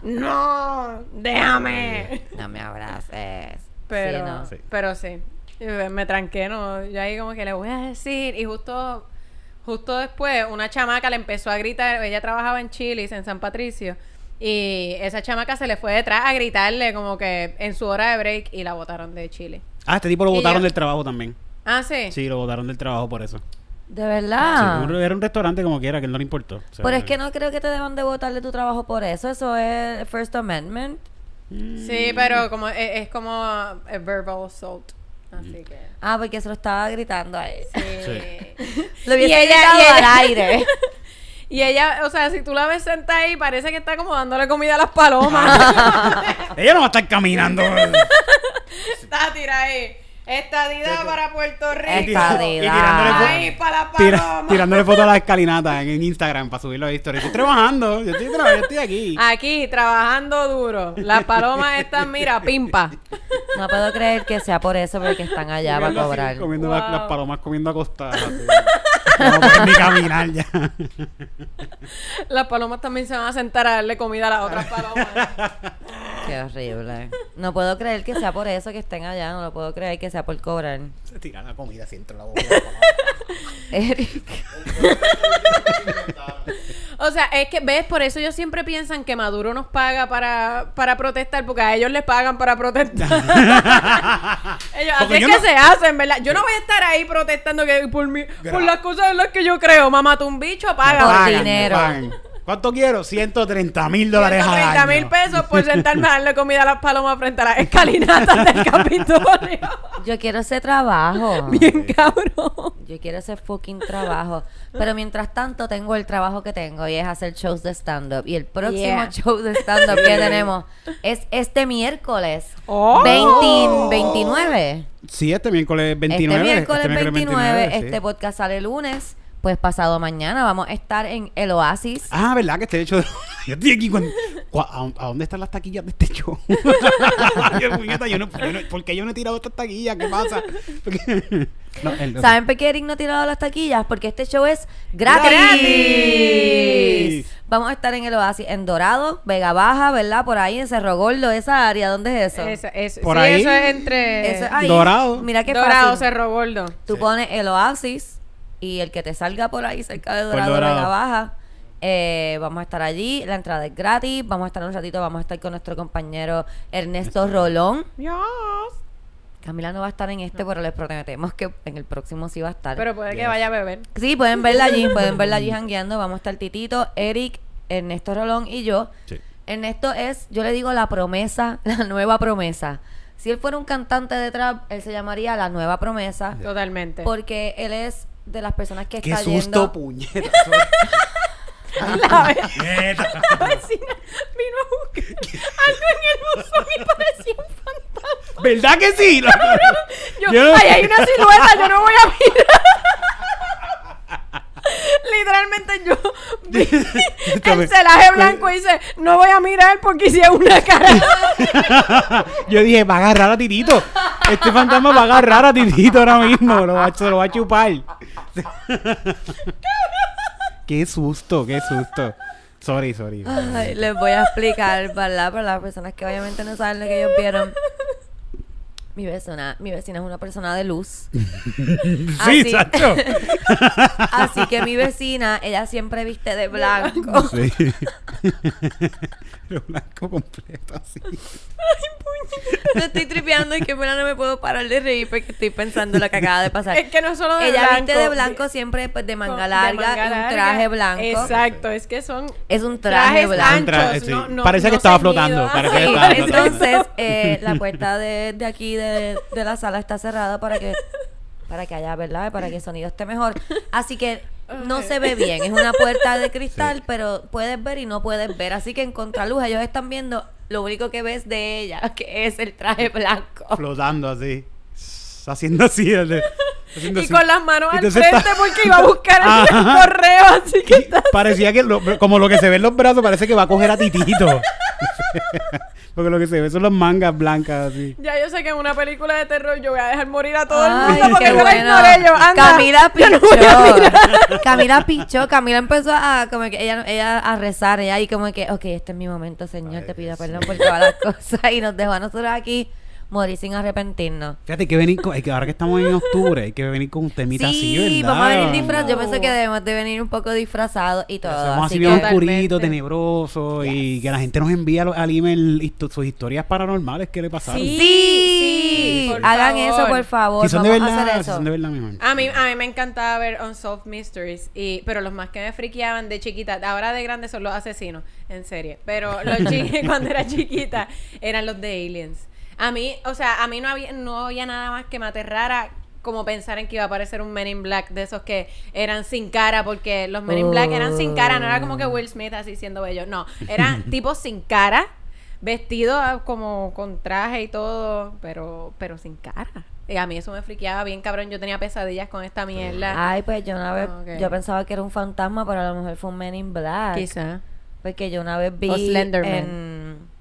"Mm, no, déjame. No me abraces. Pero, Sí, no. Sí. pero sí, me tranqué, no, yo ahí como que le voy a decir y justo, justo después una chamaca le empezó a gritar, ella trabajaba en Chili's, en San Patricio. Y esa chamaca se le fue detrás a gritarle como que en su hora de break y la botaron de Chile. Ah, este tipo lo botaron yo- del trabajo también. Ah, sí. Sí, lo botaron del trabajo por eso. De verdad. un- era un restaurante como quiera, que él no le importó. O sea, Pero es que no creo que te deban de votar de tu trabajo por eso. Eso es First Amendment. Sí, pero como es, es como a verbal assault. Así que. Ah, porque se lo estaba gritando a él. Sí. Lo hubiese Y ella- gritado y ella- al aire. Y ella, o sea, si tú la ves sentada ahí, parece que está como dándole comida a las palomas. Ella no va a estar caminando. está tirada ahí. Estadidad para Puerto Rico. Y tirándole Estadidad. fo- Ahí para las Tira- palomas. tirándole fotos a la escalinata en, en Instagram para subirlo a historia. Estoy trabajando, yo estoy, tra- yo estoy aquí. Aquí, trabajando duro. Las palomas están, mira, pimpa. No puedo creer que sea por eso, porque están allá para Comiendo así, cobrar. Comiendo las, Wow. las palomas comiendo acostadas. No pueden ni caminar ya. Las palomas también se van a sentar a darle comida a las otras palomas. Qué horrible. No puedo creer que sea por eso que estén allá. No lo puedo creer que sea por cobrar. Se tira la comida así entre la boca. Eric. O sea, es que, ¿ves? Por eso ellos siempre piensan que Maduro nos paga para, para protestar, porque a ellos les pagan para protestar. ellos, así es que no- se hacen, ¿verdad? Yo no voy a estar ahí protestando que por, mi, por las cosas en las que yo creo. Mamá, tú un bicho, paga. Por Pagan, dinero. ¿Cuánto quiero? 130 mil dólares al 130 año. mil pesos por sentarme a darle comida a las palomas frente a las escalinatas del Capitolio. Yo quiero ese trabajo. Bien cabrón. Yo quiero ese fucking trabajo. Pero mientras tanto tengo el trabajo que tengo y es hacer shows de stand-up. Y el próximo Yeah. show de stand-up que tenemos es este miércoles. Oh. 20 29. Sí, este miércoles 29. este miércoles 29. sí. Este podcast sale lunes. Pues pasado mañana vamos a estar en el Oasis. Ah, ¿verdad? Que este hecho. Yo estoy aquí con. ¿Cuá- ¿A, a dónde están las taquillas de este show? Yo, puñeta, yo no, yo no- ¿Por qué yo no he tirado estas taquillas? ¿Qué pasa? Porque- no, el- ¿Saben por qué Eric no ha tirado las taquillas? Porque este show es ¡Gratis! gratis. Vamos a estar en el Oasis, en Dorado, Vega Baja, ¿verdad? Por ahí en Cerro Gordo, esa área. ¿Dónde es eso? Eso, eso, Por sí, ahí. eso es entre Eso es ahí. Dorado. Mira qué Dorado, fácil. Cerro Gordo. Tú pones el Oasis y el que te salga por ahí cerca de Dorado, Dorado. Vega Baja. eh, vamos a estar allí, la entrada es gratis, vamos a estar un ratito, vamos a estar con nuestro compañero Ernesto Rolón. Dios. Camila no va a estar en este, pero les prometemos que en el próximo sí va a estar. Pero puede que vaya a beber. Sí, pueden verla allí, pueden verla allí jangueando. Vamos a estar Titito, Eric, Ernesto Rolón y yo. Sí. Ernesto es, yo le digo la promesa, la nueva promesa. Si él fuera un cantante de trap, él se llamaría la nueva promesa. Totalmente. Porque él es de las personas que Qué está susto, yendo. puñeta. La, ve- Puñeta. la vecina vino a buscar algo en el buzón y parecía un fantasma. ¿Verdad que sí? Yo, Yo no- ay, hay una silueta, yo no voy a mirar. Literalmente yo vi el celaje blanco y dice, no voy a mirar porque hice una cara. Yo dije, va a agarrar a Titito. Este fantasma va a agarrar a Titito ahora mismo. Lo va, se lo va a chupar. qué susto, qué susto. Sorry, sorry. Ay, les voy a explicar, ¿verdad? Para las personas que obviamente no saben lo que ellos vieron. Mi vecina, mi vecina es una persona de luz. sí, así- Sacho. Así que mi vecina, ella siempre viste de blanco. Sí. Lo blanco completo, así. Me estoy tripeando y que bueno, no me puedo parar de reír porque estoy pensando lo que acaba de pasar. Es que no solo de ella blanco. viste de blanco siempre pues, de manga larga de manga y un traje blanco. Exacto, es que son Es un traje blanco. Tra- anchos. sí. no, no, Parece que no estaba ceñidos. flotando, parece que Sí, estaba flotando. entonces eh, la puerta de, de aquí de, de la sala está cerrada para que para que haya, ¿verdad? Para que el sonido esté mejor. Así que no se ve bien. Es una puerta de cristal, pero puedes ver y no puedes ver. Así que en contraluz ellos están viendo lo único que ves de ella, que es el traje blanco. Flotando así. Haciendo así. el de- haciendo Y así. con las manos al Entonces frente está- porque iba a buscar el Ajá. correo, así que está Parecía que lo- como lo que se ve en los brazos parece que va a coger a Titito. Porque lo que se ve son las mangas blancas así. Ya yo sé que en una película de terror yo voy a dejar morir a todo el Ay, mundo porque qué yo la bueno. ignoré yo. Anda, Camila yo no voy a pichó. mirar. Camila pichó. Camila empezó a como que ella, ella a rezar. Ella ahí como que, ok, este es mi momento, Señor. Te pido perdón por todas las cosas. Y nos dejó a nosotros aquí morir sin arrepentirnos. Fíjate, hay que venir con, hay que, ahora que estamos en octubre, hay que venir con un temita así, Sí, ¿verdad? vamos a venir disfrazados. Yo pienso que debemos de venir un poco disfrazados y todo. Hacemos así Así bien oscurito, tenebroso y que la gente nos envía al- email sus historias paranormales que le pasaron. Sí. sí, por hagan favor. eso, por favor. Si son de Vamos a verdad, hacer si eso. son de verdad, mi amor. A mí, a mí me encantaba ver Unsolved Mysteries, y, pero los más que me friqueaban de chiquita, ahora de grande son los asesinos, en serie. Pero los cuando era chiquita eran los de Aliens. A mí, o sea, a mí no había, no había nada más que me aterrara como pensar en que iba a aparecer un Men in Black de esos que eran sin cara, porque los Men in Black eran sin cara, no era como que Will Smith así siendo bello, no, eran tipos sin cara, vestidos como con traje y todo, pero, pero sin cara. Y a mí eso me friqueaba bien cabrón, yo tenía pesadillas con esta mierda. Ay, pues yo una vez, yo pensaba que era un fantasma, pero a lo mejor fue un Men in Black. Quizá. Porque yo una vez vi O Slenderman. en-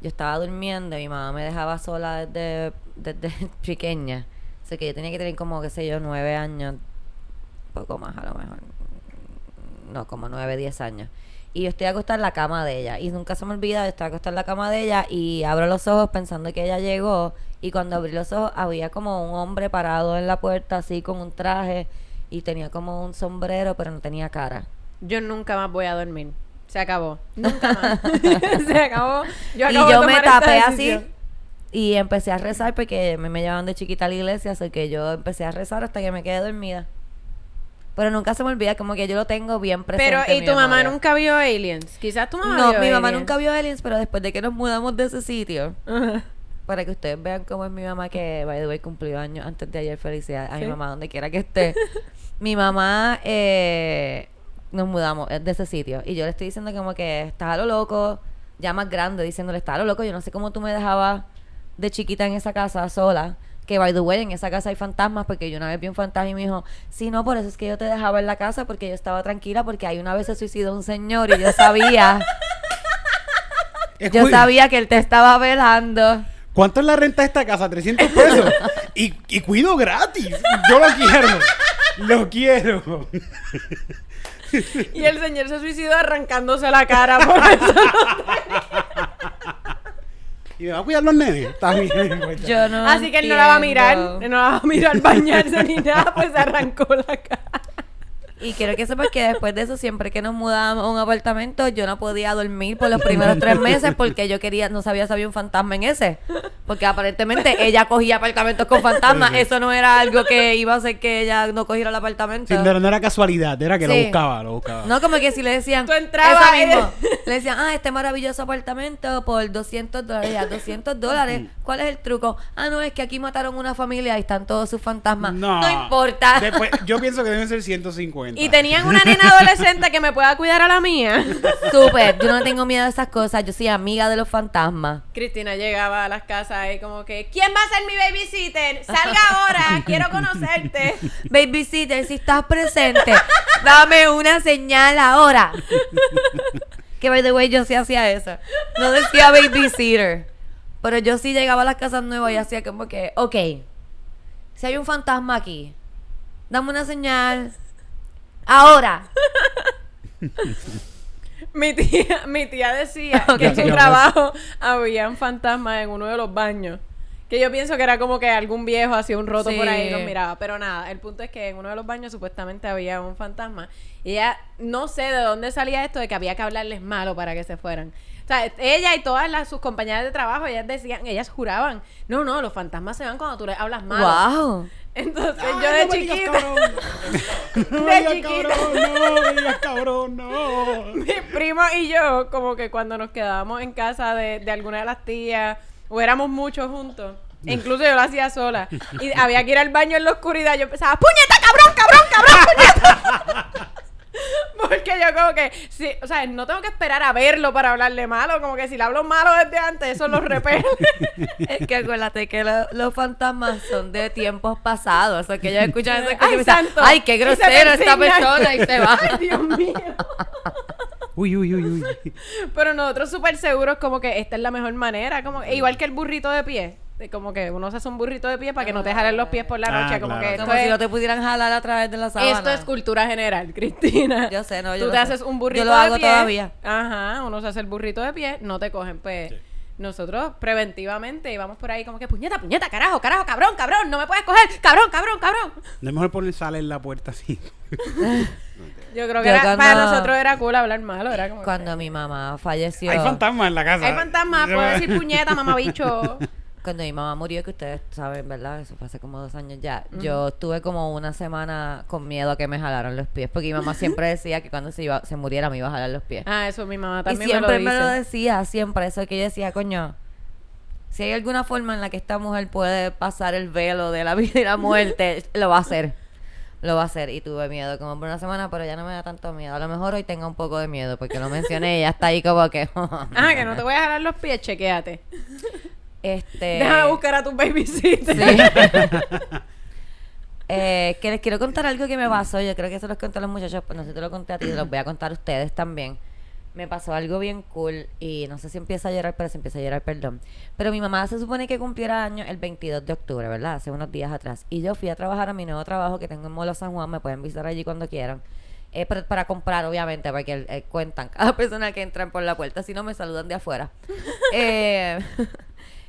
Yo estaba durmiendo y mi mamá me dejaba sola desde, desde pequeña. O sea que yo tenía que tener como, qué sé yo, nueve años. Poco más a lo mejor. No, como nueve, diez años. Y yo estoy acostada en la cama de ella. Y nunca se me olvida, yo estoy acostada en la cama de ella y abro los ojos pensando que ella llegó. Y cuando abrí los ojos había como un hombre parado en la puerta así con un traje y tenía como un sombrero pero no tenía cara. Yo nunca más voy a dormir. Se acabó. Nunca más. Se acabó. Yo y acabo de yo me tomar esta tapé así y empecé a rezar porque me, me llevaban de chiquita a la iglesia, así que yo empecé a rezar hasta que me quedé dormida. Pero nunca se me olvida, como que yo lo tengo bien presente. Pero, ¿y tu mamá memoria. nunca vio Aliens? Quizás tu mamá No, vio mi mamá Aliens. nunca vio Aliens, pero después de que nos mudamos de ese sitio, para que ustedes vean cómo es mi mamá, que by the way cumplió años antes de ayer, felicidades a Sí. mi mamá, donde quiera que esté. mi mamá, eh, nos mudamos eh, de ese sitio, y yo le estoy diciendo como que estás a lo loco, ya más grande, diciéndole, estás a lo loco, yo no sé cómo tú me dejabas de chiquita en esa casa sola. Que by the way, en esa casa hay fantasmas, porque yo una vez vi un fantasma y me dijo, sí, no, por eso es que yo te dejaba en la casa, porque yo estaba tranquila, porque ahí una vez se suicidó un señor y yo sabía, Es yo sabía que él te estaba velando. ¿Cuánto es la renta de esta casa? 300 pesos. y, y cuido gratis. Yo lo quiero. Lo quiero. Y el señor se suicidó arrancándose la cara por eso. Y me va a cuidar los nenes. Está bien. pues. Yo no Así que él no la va a mirar, entiendo. no la va a mirar bañarse ni nada, pues se arrancó la cara. Y quiero que sepas que después de eso, siempre que nos mudábamos a un apartamento, yo no podía dormir por los primeros tres meses porque yo quería, no sabía si había un fantasma en ese. Porque aparentemente ella cogía apartamentos con fantasmas. Eso no era algo que iba a hacer que ella no cogiera el apartamento. Sí, no, no era casualidad, era que lo buscaba, lo buscaba. No, como que si le decían. Tú entrabas mismo. Le decían, ah, este maravilloso apartamento por 200 dólares. Ya, 200 dólares. ¿Cuál es el truco? Ah, no, es que aquí mataron una familia y están todos sus fantasmas. No, importa. Después, yo pienso que deben ser 150. Y tenían una nena adolescente que me pueda cuidar a la mía. Súper, yo no tengo miedo a esas cosas. Yo soy amiga de los fantasmas. Cristina llegaba a las casas y como que, ¿quién va a ser mi babysitter? Salga ahora, quiero conocerte. Babysitter, si estás presente, dame una señal ahora. Que by the way, yo sí hacía eso. No decía babysitter. Pero yo sí llegaba a las casas nuevas y hacía como que, ok, si hay un fantasma aquí, dame una señal. Ahora. Mi tía, mi tía decía que en su trabajo habían fantasmas en uno de los baños. Que yo pienso que era como que algún viejo hacía un roto por ahí y los miraba. Pero nada, el punto es que en uno de los baños supuestamente había un fantasma. Y ella, no sé de dónde salía esto de que había que hablarles malo para que se fueran. O sea, ella y todas las, sus compañeras de trabajo, ellas decían, ellas juraban, no, no, los fantasmas se van cuando tú les hablas malo. Wow. Entonces Ay, yo de no digas chiquita, cabrón. No de digas chiquita. cabrón, no digas cabrón, no. mi primo y yo, como que cuando nos quedábamos en casa de, de alguna de las tías, o éramos muchos juntos, incluso yo lo hacía sola, y había que ir al baño en la oscuridad, yo empezaba, ¡puñeta, cabrón, cabrón, cabrón, puñeta! Porque yo como que, sí, o sea, no tengo que esperar a verlo para hablarle malo, como que si le hablo malo desde antes, eso lo repele. Es que acuérdate que lo- los fantasmas son de tiempos pasados. O sea, que ellos escuchan esas cosas y ¡Ay, piensan, santo! ay, qué grosero esta persona y se va. Ay, Dios mío. Uy, uy, uy, uy. Pero nosotros súper seguros como que esta es la mejor manera, como igual que el burrito de pie. De Como que uno se hace un burrito de pie para que no te jalen los pies por la Ah, noche. como claro. que esto Como si no te pudieran jalar a través de la sábana. esto es cultura general, Cristina. Yo sé, no, yo Tú te sé. haces un burrito Yo lo de hago pie. todavía. Ajá, uno se hace el burrito de pie, no te cogen. Pues nosotros preventivamente íbamos por ahí como que puñeta, puñeta, carajo, carajo, cabrón, cabrón, no me puedes coger, cabrón, cabrón, cabrón. No es mejor poner sal en la puerta así. Yo creo que Yo era- cuando- para nosotros era cool hablar malo. Era como que- Cuando mi mamá falleció. Hay fantasmas en la casa. Hay fantasmas, puedo decir puñeta, mamabicho. Cuando mi mamá murió, que ustedes saben, ¿verdad? Eso fue hace como dos años ya. Yo tuve como una semana con miedo a que me jalaran los pies. Porque mi mamá siempre decía que cuando se, iba, se muriera me iba a jalar los pies. Ah, eso mi mamá y también siempre me lo dice. decía, siempre. Eso que yo decía, coño. Si hay alguna forma en la que esta mujer puede pasar el velo de la vida y la muerte, lo va a hacer. Lo va a hacer. Y tuve miedo como por una semana, pero ya no me da tanto miedo. A lo mejor hoy tenga un poco de miedo porque lo mencioné y ya está ahí como que. Ah, que no te voy a jalar los pies, chequéate. Este. Déjame buscar a tu babysitter. Sí. Eh, que les quiero contar algo que me pasó. Yo creo que eso los conté a los muchachos, pero no sé si te lo conté a ti, los voy a contar a ustedes también. Me pasó algo bien cool y no sé si empieza a llorar, pero si empieza a llorar, perdón. Pero mi mamá se supone que cumpliera años el 22 de octubre, ¿verdad? Hace unos días atrás. Y yo fui a trabajar a mi nuevo trabajo que tengo en Molo San Juan, me pueden visitar allí cuando quieran. Eh, para comprar, obviamente, porque eh, cuentan cada persona que entran por la puerta, si no me saludan de afuera. Eh,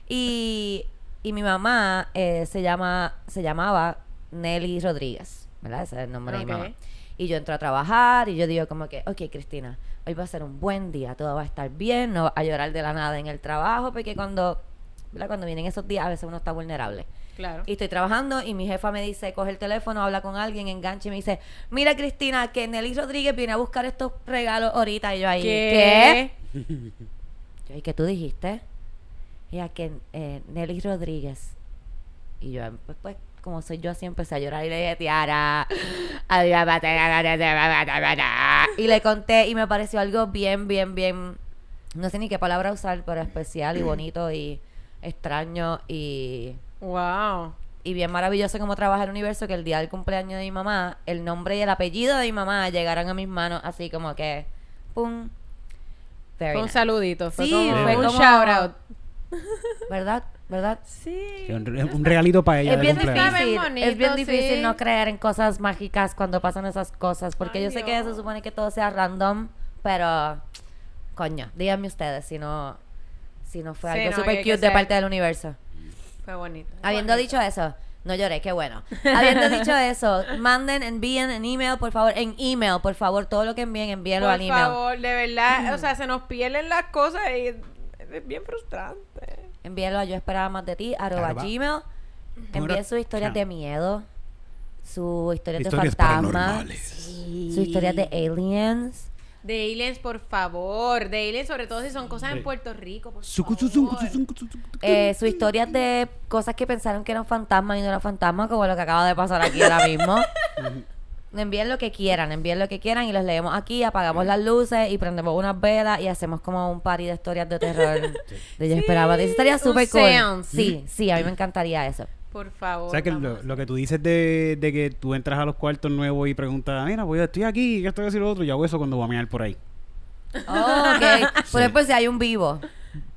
y, y mi mamá eh, se llama se llamaba Nelly Rodríguez, ¿verdad? Ese es el nombre de mi mamá. Y yo entro a trabajar y yo digo como que, ok, Cristina, hoy va a ser un buen día, todo va a estar bien, no vas a llorar de la nada en el trabajo, porque cuando ¿verdad? Cuando vienen esos días, a veces uno está vulnerable. Claro. Y estoy trabajando y mi jefa me dice, coge el teléfono, habla con alguien, engancha y me dice, mira Cristina, que Nelly Rodríguez viene a buscar estos regalos ahorita. Y yo ahí, ¿qué? Yo, ¿y qué tú dijiste? Ella, que eh, Nelly Rodríguez. Y yo, pues, pues, como soy yo, así empecé a llorar y le dije, Tiara, y le conté y me pareció algo bien, bien, bien, no sé ni qué palabra usar, pero especial y bonito y extraño y, Wow. y bien maravilloso como trabaja el universo que el día del cumpleaños de mi mamá, el nombre y el apellido de mi mamá llegaron a mis manos así como que, pum. Very Fue un saludito. Fue Sí, como fue un como- shout out. ¿Verdad? ¿Verdad? Sí. Un, un regalito para ella Es de bien cumpleaños. Difícil, bonito, es bien difícil sí. no creer en cosas mágicas cuando pasan esas cosas, porque Ay, yo sé que se supone que todo sea random, pero coño, díganme ustedes si no si no fue Sí, algo no, super cute de parte del universo. Fue bonito. Habiendo bonito. dicho eso, no lloré, qué bueno. Habiendo dicho eso, manden, envíen en email, por favor, en email, por favor, todo lo que envíen, envíenlo Por al email. favor, de verdad, o sea, se nos pierden las cosas y es bien frustrante. Envíenlo a yo esperaba más de ti, arroba Arroba. gmail. Envíen sus historias de miedo, sus historias, Historias de fantasmas, paranormales. sus historias de aliens. De aliens, por favor. De aliens, sobre todo si son cosas en Sí. Puerto Rico, por favor. su, su, su. Eh, sus historias de cosas que pensaron que eran fantasmas y no eran fantasmas, como lo que acaba de pasar aquí ahora mismo. envíen lo que quieran, envíen lo que quieran y los leemos aquí, apagamos las luces y prendemos unas velas y hacemos como un party de historias de terror. De yo esperaba. Eso estaría súper cool. seance. Sí, sí, a mí me encantaría eso. Por favor. O sea que lo, que tú dices de, de que tú entras a los cuartos nuevos y preguntas, mira, pues estoy aquí, ¿qué estoy haciendo lo otro? Yo hago eso cuando voy a mirar por ahí. Oh, ok. Por ejemplo, si hay un vivo.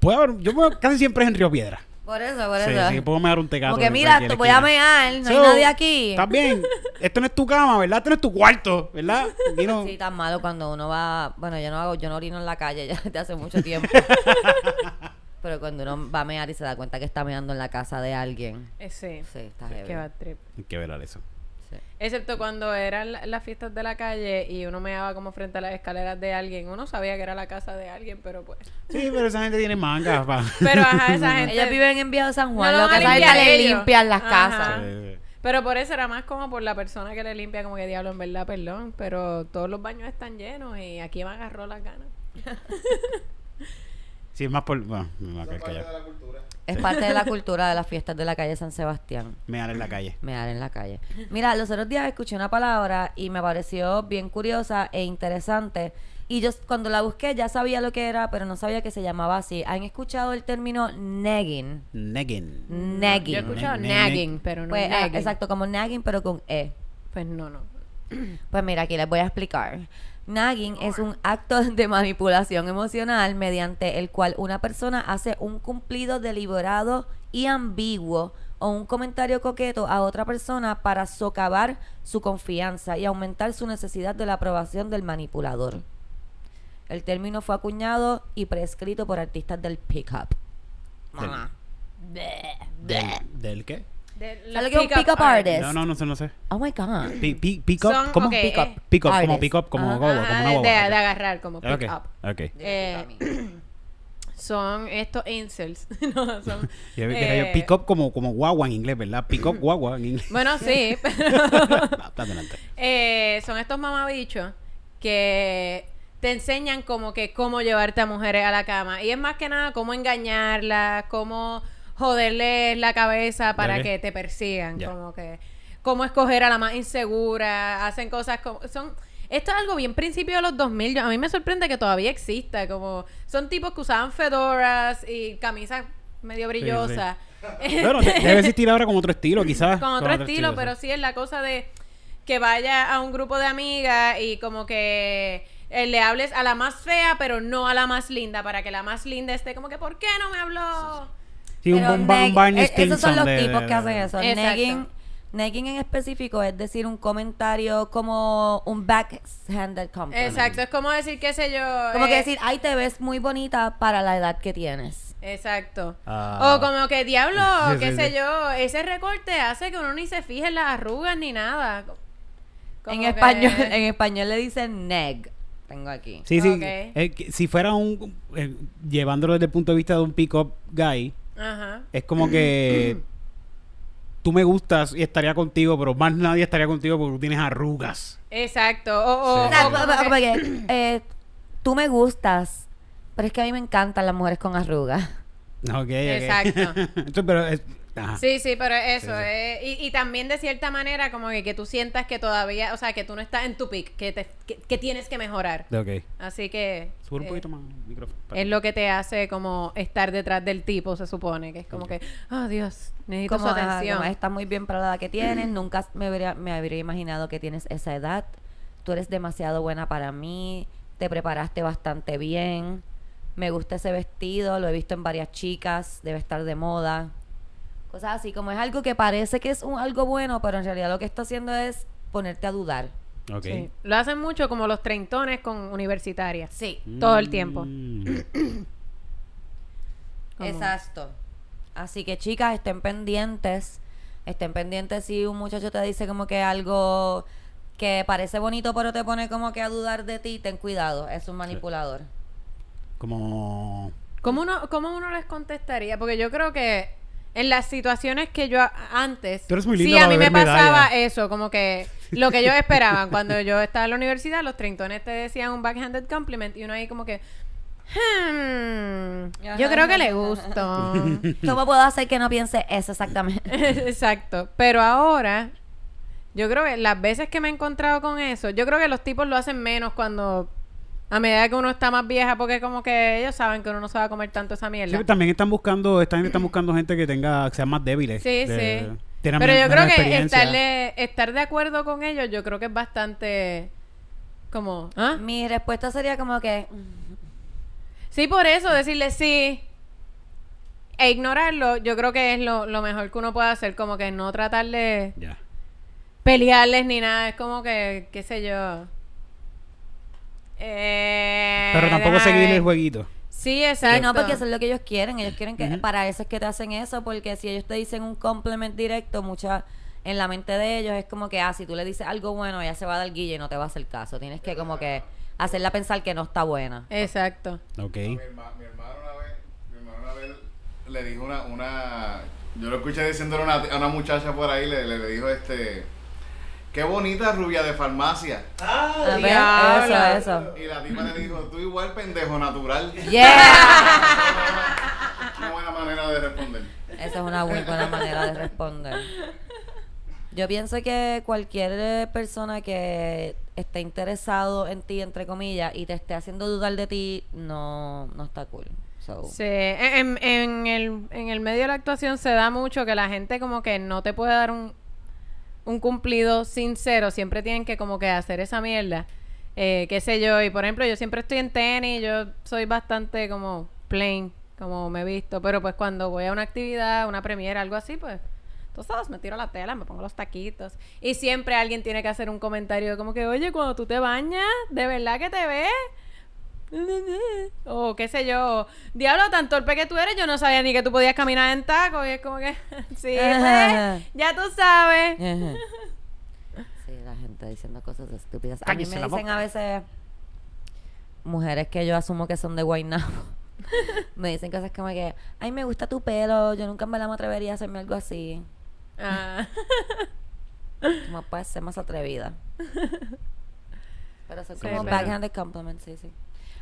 Haber- yo me- casi siempre es en Río Piedra. Por eso, por Sí, eso. sí, puedo mear un tecato. Como que en mira, te voy a mear, no hay nadie aquí. Estás bien. Esto no es tu cama, ¿verdad? Esto no es tu cuarto, ¿verdad? No- Sí, tan malo cuando uno va. Bueno, yo no hago, yo no orino en la calle ya desde hace mucho tiempo. Pero cuando uno va a mear y se da cuenta que está meando en la casa de alguien. Eh, sí. Sí, está Qué heavy. trip. Hay que ver eso. Sí. Excepto cuando eran la- las fiestas de la calle y uno me daba como frente a las escaleras de alguien. Uno sabía que era la casa de alguien, pero pues. Sí, pero esa gente tiene mangas, pa. Pero ajá, esa gente. Ellos viven en Viejo San Juan, No lo lo que es que limpiar le limpian las Ajá. casas. Sí, Pero por eso era más como por la persona que le limpia, como que diablo, en verdad, perdón. Pero todos los baños están llenos y aquí me agarró las ganas. Sí, es más por... Bueno, me va a es parte de la cultura. De las fiestas de la calle San Sebastián. Mear en la calle. Mear en la calle. Mira, los otros días escuché una palabra y me pareció bien curiosa e interesante. Y yo cuando la busqué ya sabía lo que era, pero no sabía que se llamaba así. ¿Han escuchado el término negging? Negging. Negging. Yo he escuchado nagging, pero no Pues, ah, nagging. exacto, como nagging, pero con E. Pues no, no. Pues mira, aquí les voy a explicar. Nagging es un acto de manipulación emocional mediante el cual una persona hace un cumplido deliberado y ambiguo o un comentario coqueto a otra persona para socavar su confianza y aumentar su necesidad de la aprobación del manipulador. El término fue acuñado y prescrito por artistas del pick-up. ¿Del, ¿Del qué? ¿Sabes lo que es un pick-up artist? No, no, no sé, no sé. Oh my God. Pi- pi- Pick up, Son- ¿cómo? ok, Pick up. Pick up, como Artist. pick up, como Ajá. gobo, como una de, boba. de- de agarrar, como pick Ok, up. ok. Eh, son estos incels. no, son, Yo vi que eh, yo pick up como, como guagua en inglés, ¿verdad? Pick up guagua en inglés. Bueno, sí, pero No, adelante. eh, son estos mamabichos que te enseñan como que cómo llevarte a mujeres a la cama. Y es más que nada cómo engañarlas, cómo joderles la cabeza para que te persigan. Como que cómo escoger a la más insegura. Hacen cosas como... Son, esto es algo bien principio de los 2000. Yo- a mí me sorprende que todavía exista. Como son tipos que usaban fedoras y camisas medio brillosas. Bueno, de- debe existir ahora con otro estilo, quizás. con otro estilo, sí. pero sí es la cosa de que vaya a un grupo de amigas y como que eh, le hables a la más fea, pero no a la más linda, para que la más linda esté como que, ¿por qué no me habló? Sí, un, un, Barney eh, Esos son Stinson los de- tipos de- que hacen eso. Negging, negging en específico es decir un comentario como un backhanded compliment. Exacto, es como decir, qué sé yo. Como que eh, decir, ay, te ves muy bonita para la edad que tienes. Exacto. Ah. O como que, diablo, Sí, qué sí, sé sí. yo, ese recorte hace que uno ni se fije en las arrugas ni nada. Como En que- español, en español le dicen neg. Tengo aquí. Sí, sí. Eh, si fuera un. eh, llevándolo desde el punto de vista de un pick-up guy, Ajá. Es como que tú me gustas y estaría contigo, pero más nadie estaría contigo porque tú tienes arrugas. Exacto. O, o- Sí. O o eh, tú me gustas, pero es que a mí me encantan las mujeres con arrugas. Ok, ok. Exacto. Entonces, pero es, ajá. Sí, sí, pero eso. Sí, sí. eh, y, y también de cierta manera como que, que tú sientas que todavía, o sea, que tú no estás en tu pick, que, te, que, que tienes que mejorar. Ok. Así que... Sube un eh, poquito más el micrófono. Es lo que te hace como estar detrás del tipo, se supone, que es como que, oh Dios, necesito Como, su ajá, atención. como estás muy bien para la edad que tienes, nunca me habría, me habría imaginado que tienes esa edad. Tú eres demasiado buena para mí, te preparaste bastante bien. Me gusta ese vestido, lo he visto en varias chicas, debe estar de moda. Cosas así, como es algo que parece que es un, algo bueno, pero en realidad lo que está haciendo es ponerte a dudar. Ok. Sí. Lo hacen mucho como los treintones con universitarias. Sí. Todo el tiempo. Mm. Exacto. Así que chicas, estén pendientes. Estén pendientes si un muchacho te dice como que algo que parece bonito pero te pone como que a dudar de ti, ten cuidado, es un manipulador. Como... ¿Cómo uno, ¿Cómo uno les contestaría? Porque yo creo que en las situaciones que yo antes... Tú eres muy sí, a mí me pasaba medalla. eso, como que lo que ellos esperaban. Cuando yo estaba en la universidad, los treintones te decían un backhanded compliment y uno ahí como que... "Hmm, yo creo que le gusto. ¿Cómo puedo hacer que no piense eso exactamente? Exacto. Pero ahora, yo creo que las veces que me he encontrado con eso, yo creo que los tipos lo hacen menos cuando... A medida que uno está más vieja, porque como que ellos saben que uno no se va a comer tanto esa mierda. Sí, también están buscando, están, están buscando gente que tenga, que sean más débiles. Sí, de- sí. Pero yo creo que estarle, estar de acuerdo con ellos, yo creo que es bastante como, ¿ah? Mi respuesta sería como que Sí, por eso, decirle sí e ignorarlo, yo creo que es lo, lo mejor que uno puede hacer, como que no tratar de pelearles ni nada, es como que, qué sé yo. Eh, Pero tampoco déjame seguir ver. el jueguito. Sí, exacto. Sí, no, porque eso es lo que ellos quieren. Ellos quieren que, Ujú. para eso es que te hacen eso, porque si ellos te dicen un compliment directo, mucha en la mente de ellos es como que, ah, si tú le dices algo bueno, ella se va a dar guille y no te va a hacer caso. Tienes que como que hacerla pensar que no está buena. Exacto. Ok. Mi, herma- mi hermano una vez, mi hermano una vez le dijo una, una yo lo escuché diciéndole a una, a una muchacha por ahí, le, le, le dijo este, qué bonita rubia de farmacia. A ver, diablo. eso, eso. Y la tipa le dijo, tú igual pendejo natural. Yeah. Una buena manera de responder. Esa es una muy buena manera de responder. Yo pienso que cualquier persona que esté interesado en ti, entre comillas, y te esté haciendo dudar de ti, no, no está cool. So, Sí, en, en el, en el medio de la actuación se da mucho que la gente como que no te puede dar un, un cumplido sincero, siempre tienen que como que hacer esa mierda, eh, qué sé yo, y por ejemplo yo siempre estoy en tenis, yo soy bastante como plain, como me he visto, pero pues cuando voy a una actividad, una premiera, algo así, pues tú sabes, me tiro la tela, me pongo los taquitos, y siempre alguien tiene que hacer un comentario como que, oye, cuando tú te bañas, ¿de verdad que te ves? O qué sé yo, diablo, tan torpe que tú eres, yo no sabía ni que tú podías caminar en tacos. Y es como que, sí, pues, ya tú sabes. Sí, la gente diciendo cosas estúpidas. A mí me dicen a veces mujeres que yo asumo que son de Guaynabo. me dicen cosas como que, ay, me gusta tu pelo, yo nunca me la me atrevería a hacerme algo así. Ah, Como puedes ser más atrevida. Pero son Sí, como pero- backhanded compliments, sí, sí.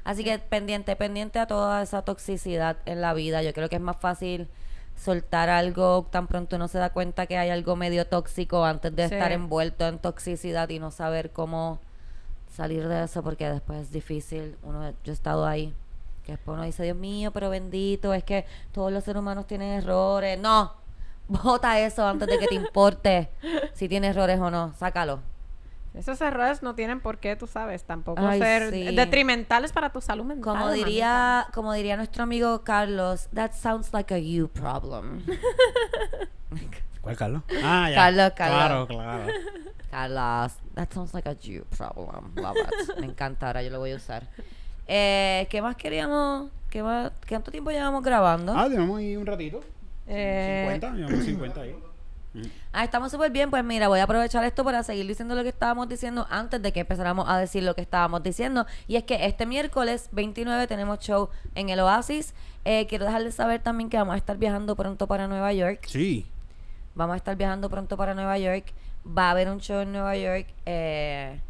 Así que pendiente, pendiente a toda esa toxicidad en la vida. Yo creo que es más fácil soltar algo tan pronto uno se da cuenta que hay algo medio tóxico antes de Sí. estar envuelto en toxicidad y no saber cómo salir de eso porque después es difícil. Uno, yo he estado ahí. Que después uno dice, Dios mío, pero bendito, es que todos los seres humanos tienen errores. No, bota eso antes de que te importe si tiene errores o no. Sácalo. Esos errores no tienen por qué, tú sabes, tampoco Ay, ser sí. detrimentales para tu salud mental. Como mamita. diría, como diría nuestro amigo Carlos, that sounds like a you problem. ¿Cuál, Carlos? Ah, ya. Carlos, Carlos. Claro, claro. Carlos, that sounds like a you problem. Love it. Me encanta, ahora yo lo voy a usar. Eh, ¿Qué más queríamos? ¿Qué más? ¿Cuánto tiempo llevamos grabando? Ah, tenemos ahí un ratito. Eh, 50, llevamos 50 ahí. Ah, estamos súper bien. Pues mira, voy a aprovechar esto para seguir diciendo lo que estábamos diciendo antes de que empezáramos a decir lo que estábamos diciendo. Y es que este miércoles 29 tenemos show en el Oasis. Eh, quiero dejarles saber también que vamos a estar viajando pronto para Nueva York. Sí. Vamos a estar viajando pronto para Nueva York. Va a haber un show en Nueva York. Eh,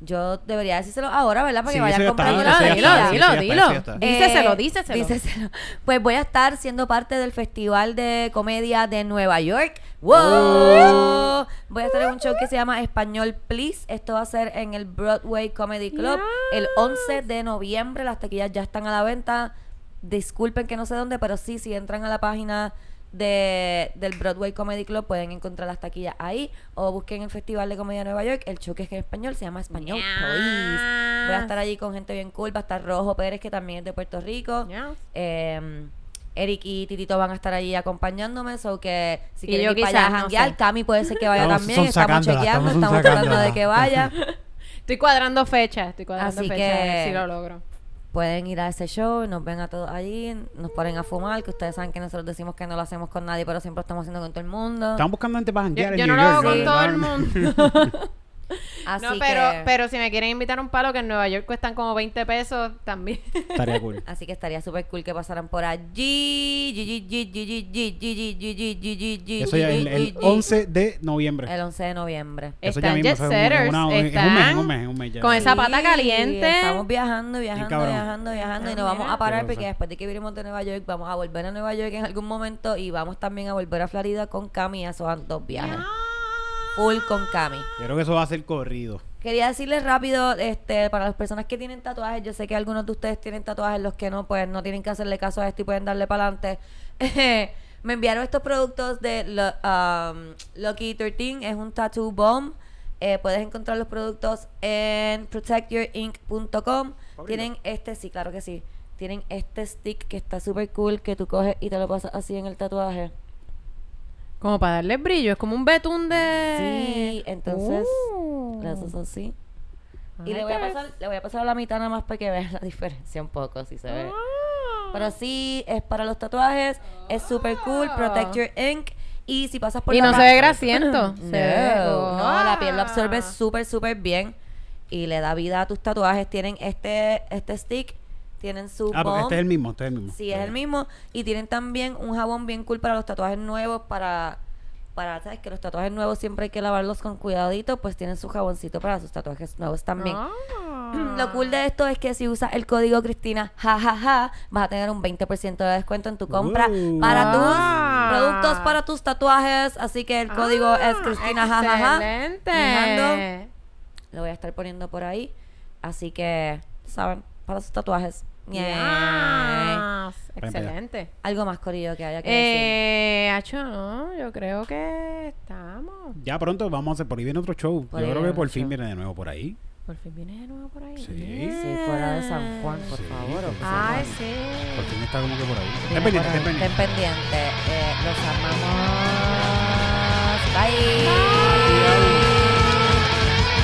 yo debería decírselo ahora, ¿verdad? Para Sí, que vayan comprando la dilo, dilo, dilo. Díceselo, Eh, díceselo. díceselo. Pues voy a estar siendo parte del Festival de Comedia de Nueva York. ¡Wow! Oh. Voy a estar en un show que se llama Español Please. Esto va a ser en el Broadway Comedy Club el 11 de noviembre. Las taquillas ya están a la venta. Disculpen que no sé dónde, pero sí, si entran a la página de, del Broadway Comedy Club pueden encontrar las taquillas ahí o busquen el Festival de Comedia de Nueva York. El show que es en español se llama Español Please. Voy a estar allí con gente bien cool. Va a estar Rojo Pérez, que también es de Puerto Rico. Eh, Eric y Titito van a estar allí acompañándome, so que si Y quieren yo ir para allá a quizás, no janguear, sé. Cami puede ser que vaya Estamos también, estamos chequeando, estamos estamos tratando de que vaya. Estoy cuadrando fecha, estoy cuadrando Así fecha, que- a ver si lo logro. Pueden ir a ese show, nos ven a todos allí, nos ponen a fumar, que ustedes saben que nosotros decimos que no lo hacemos con nadie, pero siempre lo estamos haciendo con todo el mundo. Están buscando gente para Yo, janguear en yo no lo hago con todo el mundo. Así no, pero, que... pero si me quieren invitar un palo que en Nueva York cuestan como 20 pesos, también. Estaría cool. Así que estaría súper cool que pasaran por allí. Eso ya el, el 11 de noviembre. El 11 de noviembre. Eso ya mismo, Con esa pata caliente. Estamos viajando, viajando, viajando, viajando. Y no vamos a parar porque después de que vinimos de Nueva York, vamos a volver a Nueva York en algún momento y vamos también a volver a Florida con Cami a esos dos viajes. Full con Cami. Yo creo que eso va a ser corrido. Quería decirles rápido, este, para las personas que tienen tatuajes, yo sé que algunos de ustedes tienen tatuajes, los que no, pues no tienen que hacerle caso a esto y pueden darle para adelante. Me enviaron estos productos de Lo- um, Lucky 13, es un tattoo bomb. Eh, puedes encontrar los productos en protectyourinc.com. Tienen este, sí, claro que sí. Tienen este stick que está súper cool que tú coges y te lo pasas así en el tatuaje. Como para darle brillo, es como un betún de... Sí, entonces Uh. le haces así. Y le voy, a pasar, le voy a pasar la mitad nada más para que vean la diferencia un poco, si se ve. Ah. Pero sí, es para los tatuajes, es super cool, Protect Your Ink. Y si pasas por Y la no se ve grasiento. Se ve- No, no, la piel lo absorbe Ah. súper, súper bien. Y le da vida a tus tatuajes. Tienen este, este stick, tienen su Ah, porque bomb. este es el mismo, este es el mismo. Sí, es el mismo. Y tienen también un jabón bien cool para los tatuajes nuevos, para, para, ¿sabes? Que los tatuajes nuevos siempre hay que lavarlos con cuidadito, pues tienen su jaboncito para sus tatuajes nuevos también. Ah. Lo cool de esto es que si usas el código Cristina, jajaja, vas a tener un 20% de descuento en tu compra Uh. para tus Ah. productos, para tus tatuajes. Así que el código es Cristina, jajaja. Excelente. Mijando. Lo voy a estar poniendo por ahí. Así que, ¿saben? Para sus tatuajes. Yeah. Yes. Excelente. Algo más corillo que haya que decir. Eh, Hacho, no, yo creo que estamos. Ya pronto vamos a hacer, por ahí viene otro show. Por Yo creo que por fin show. viene de nuevo por ahí. Por fin viene de nuevo por ahí. Sí. Si fuera de San Juan, por Sí, favor. por Ay, sí. Por fin está como que por ahí. Estén pendientes, estén pendientes. Estén pendientes. Eh, los amamos. Bye.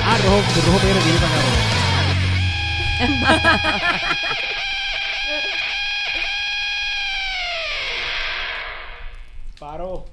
Ah, Rojo, Rojo Pérez viene para acá. Rojo. Parou.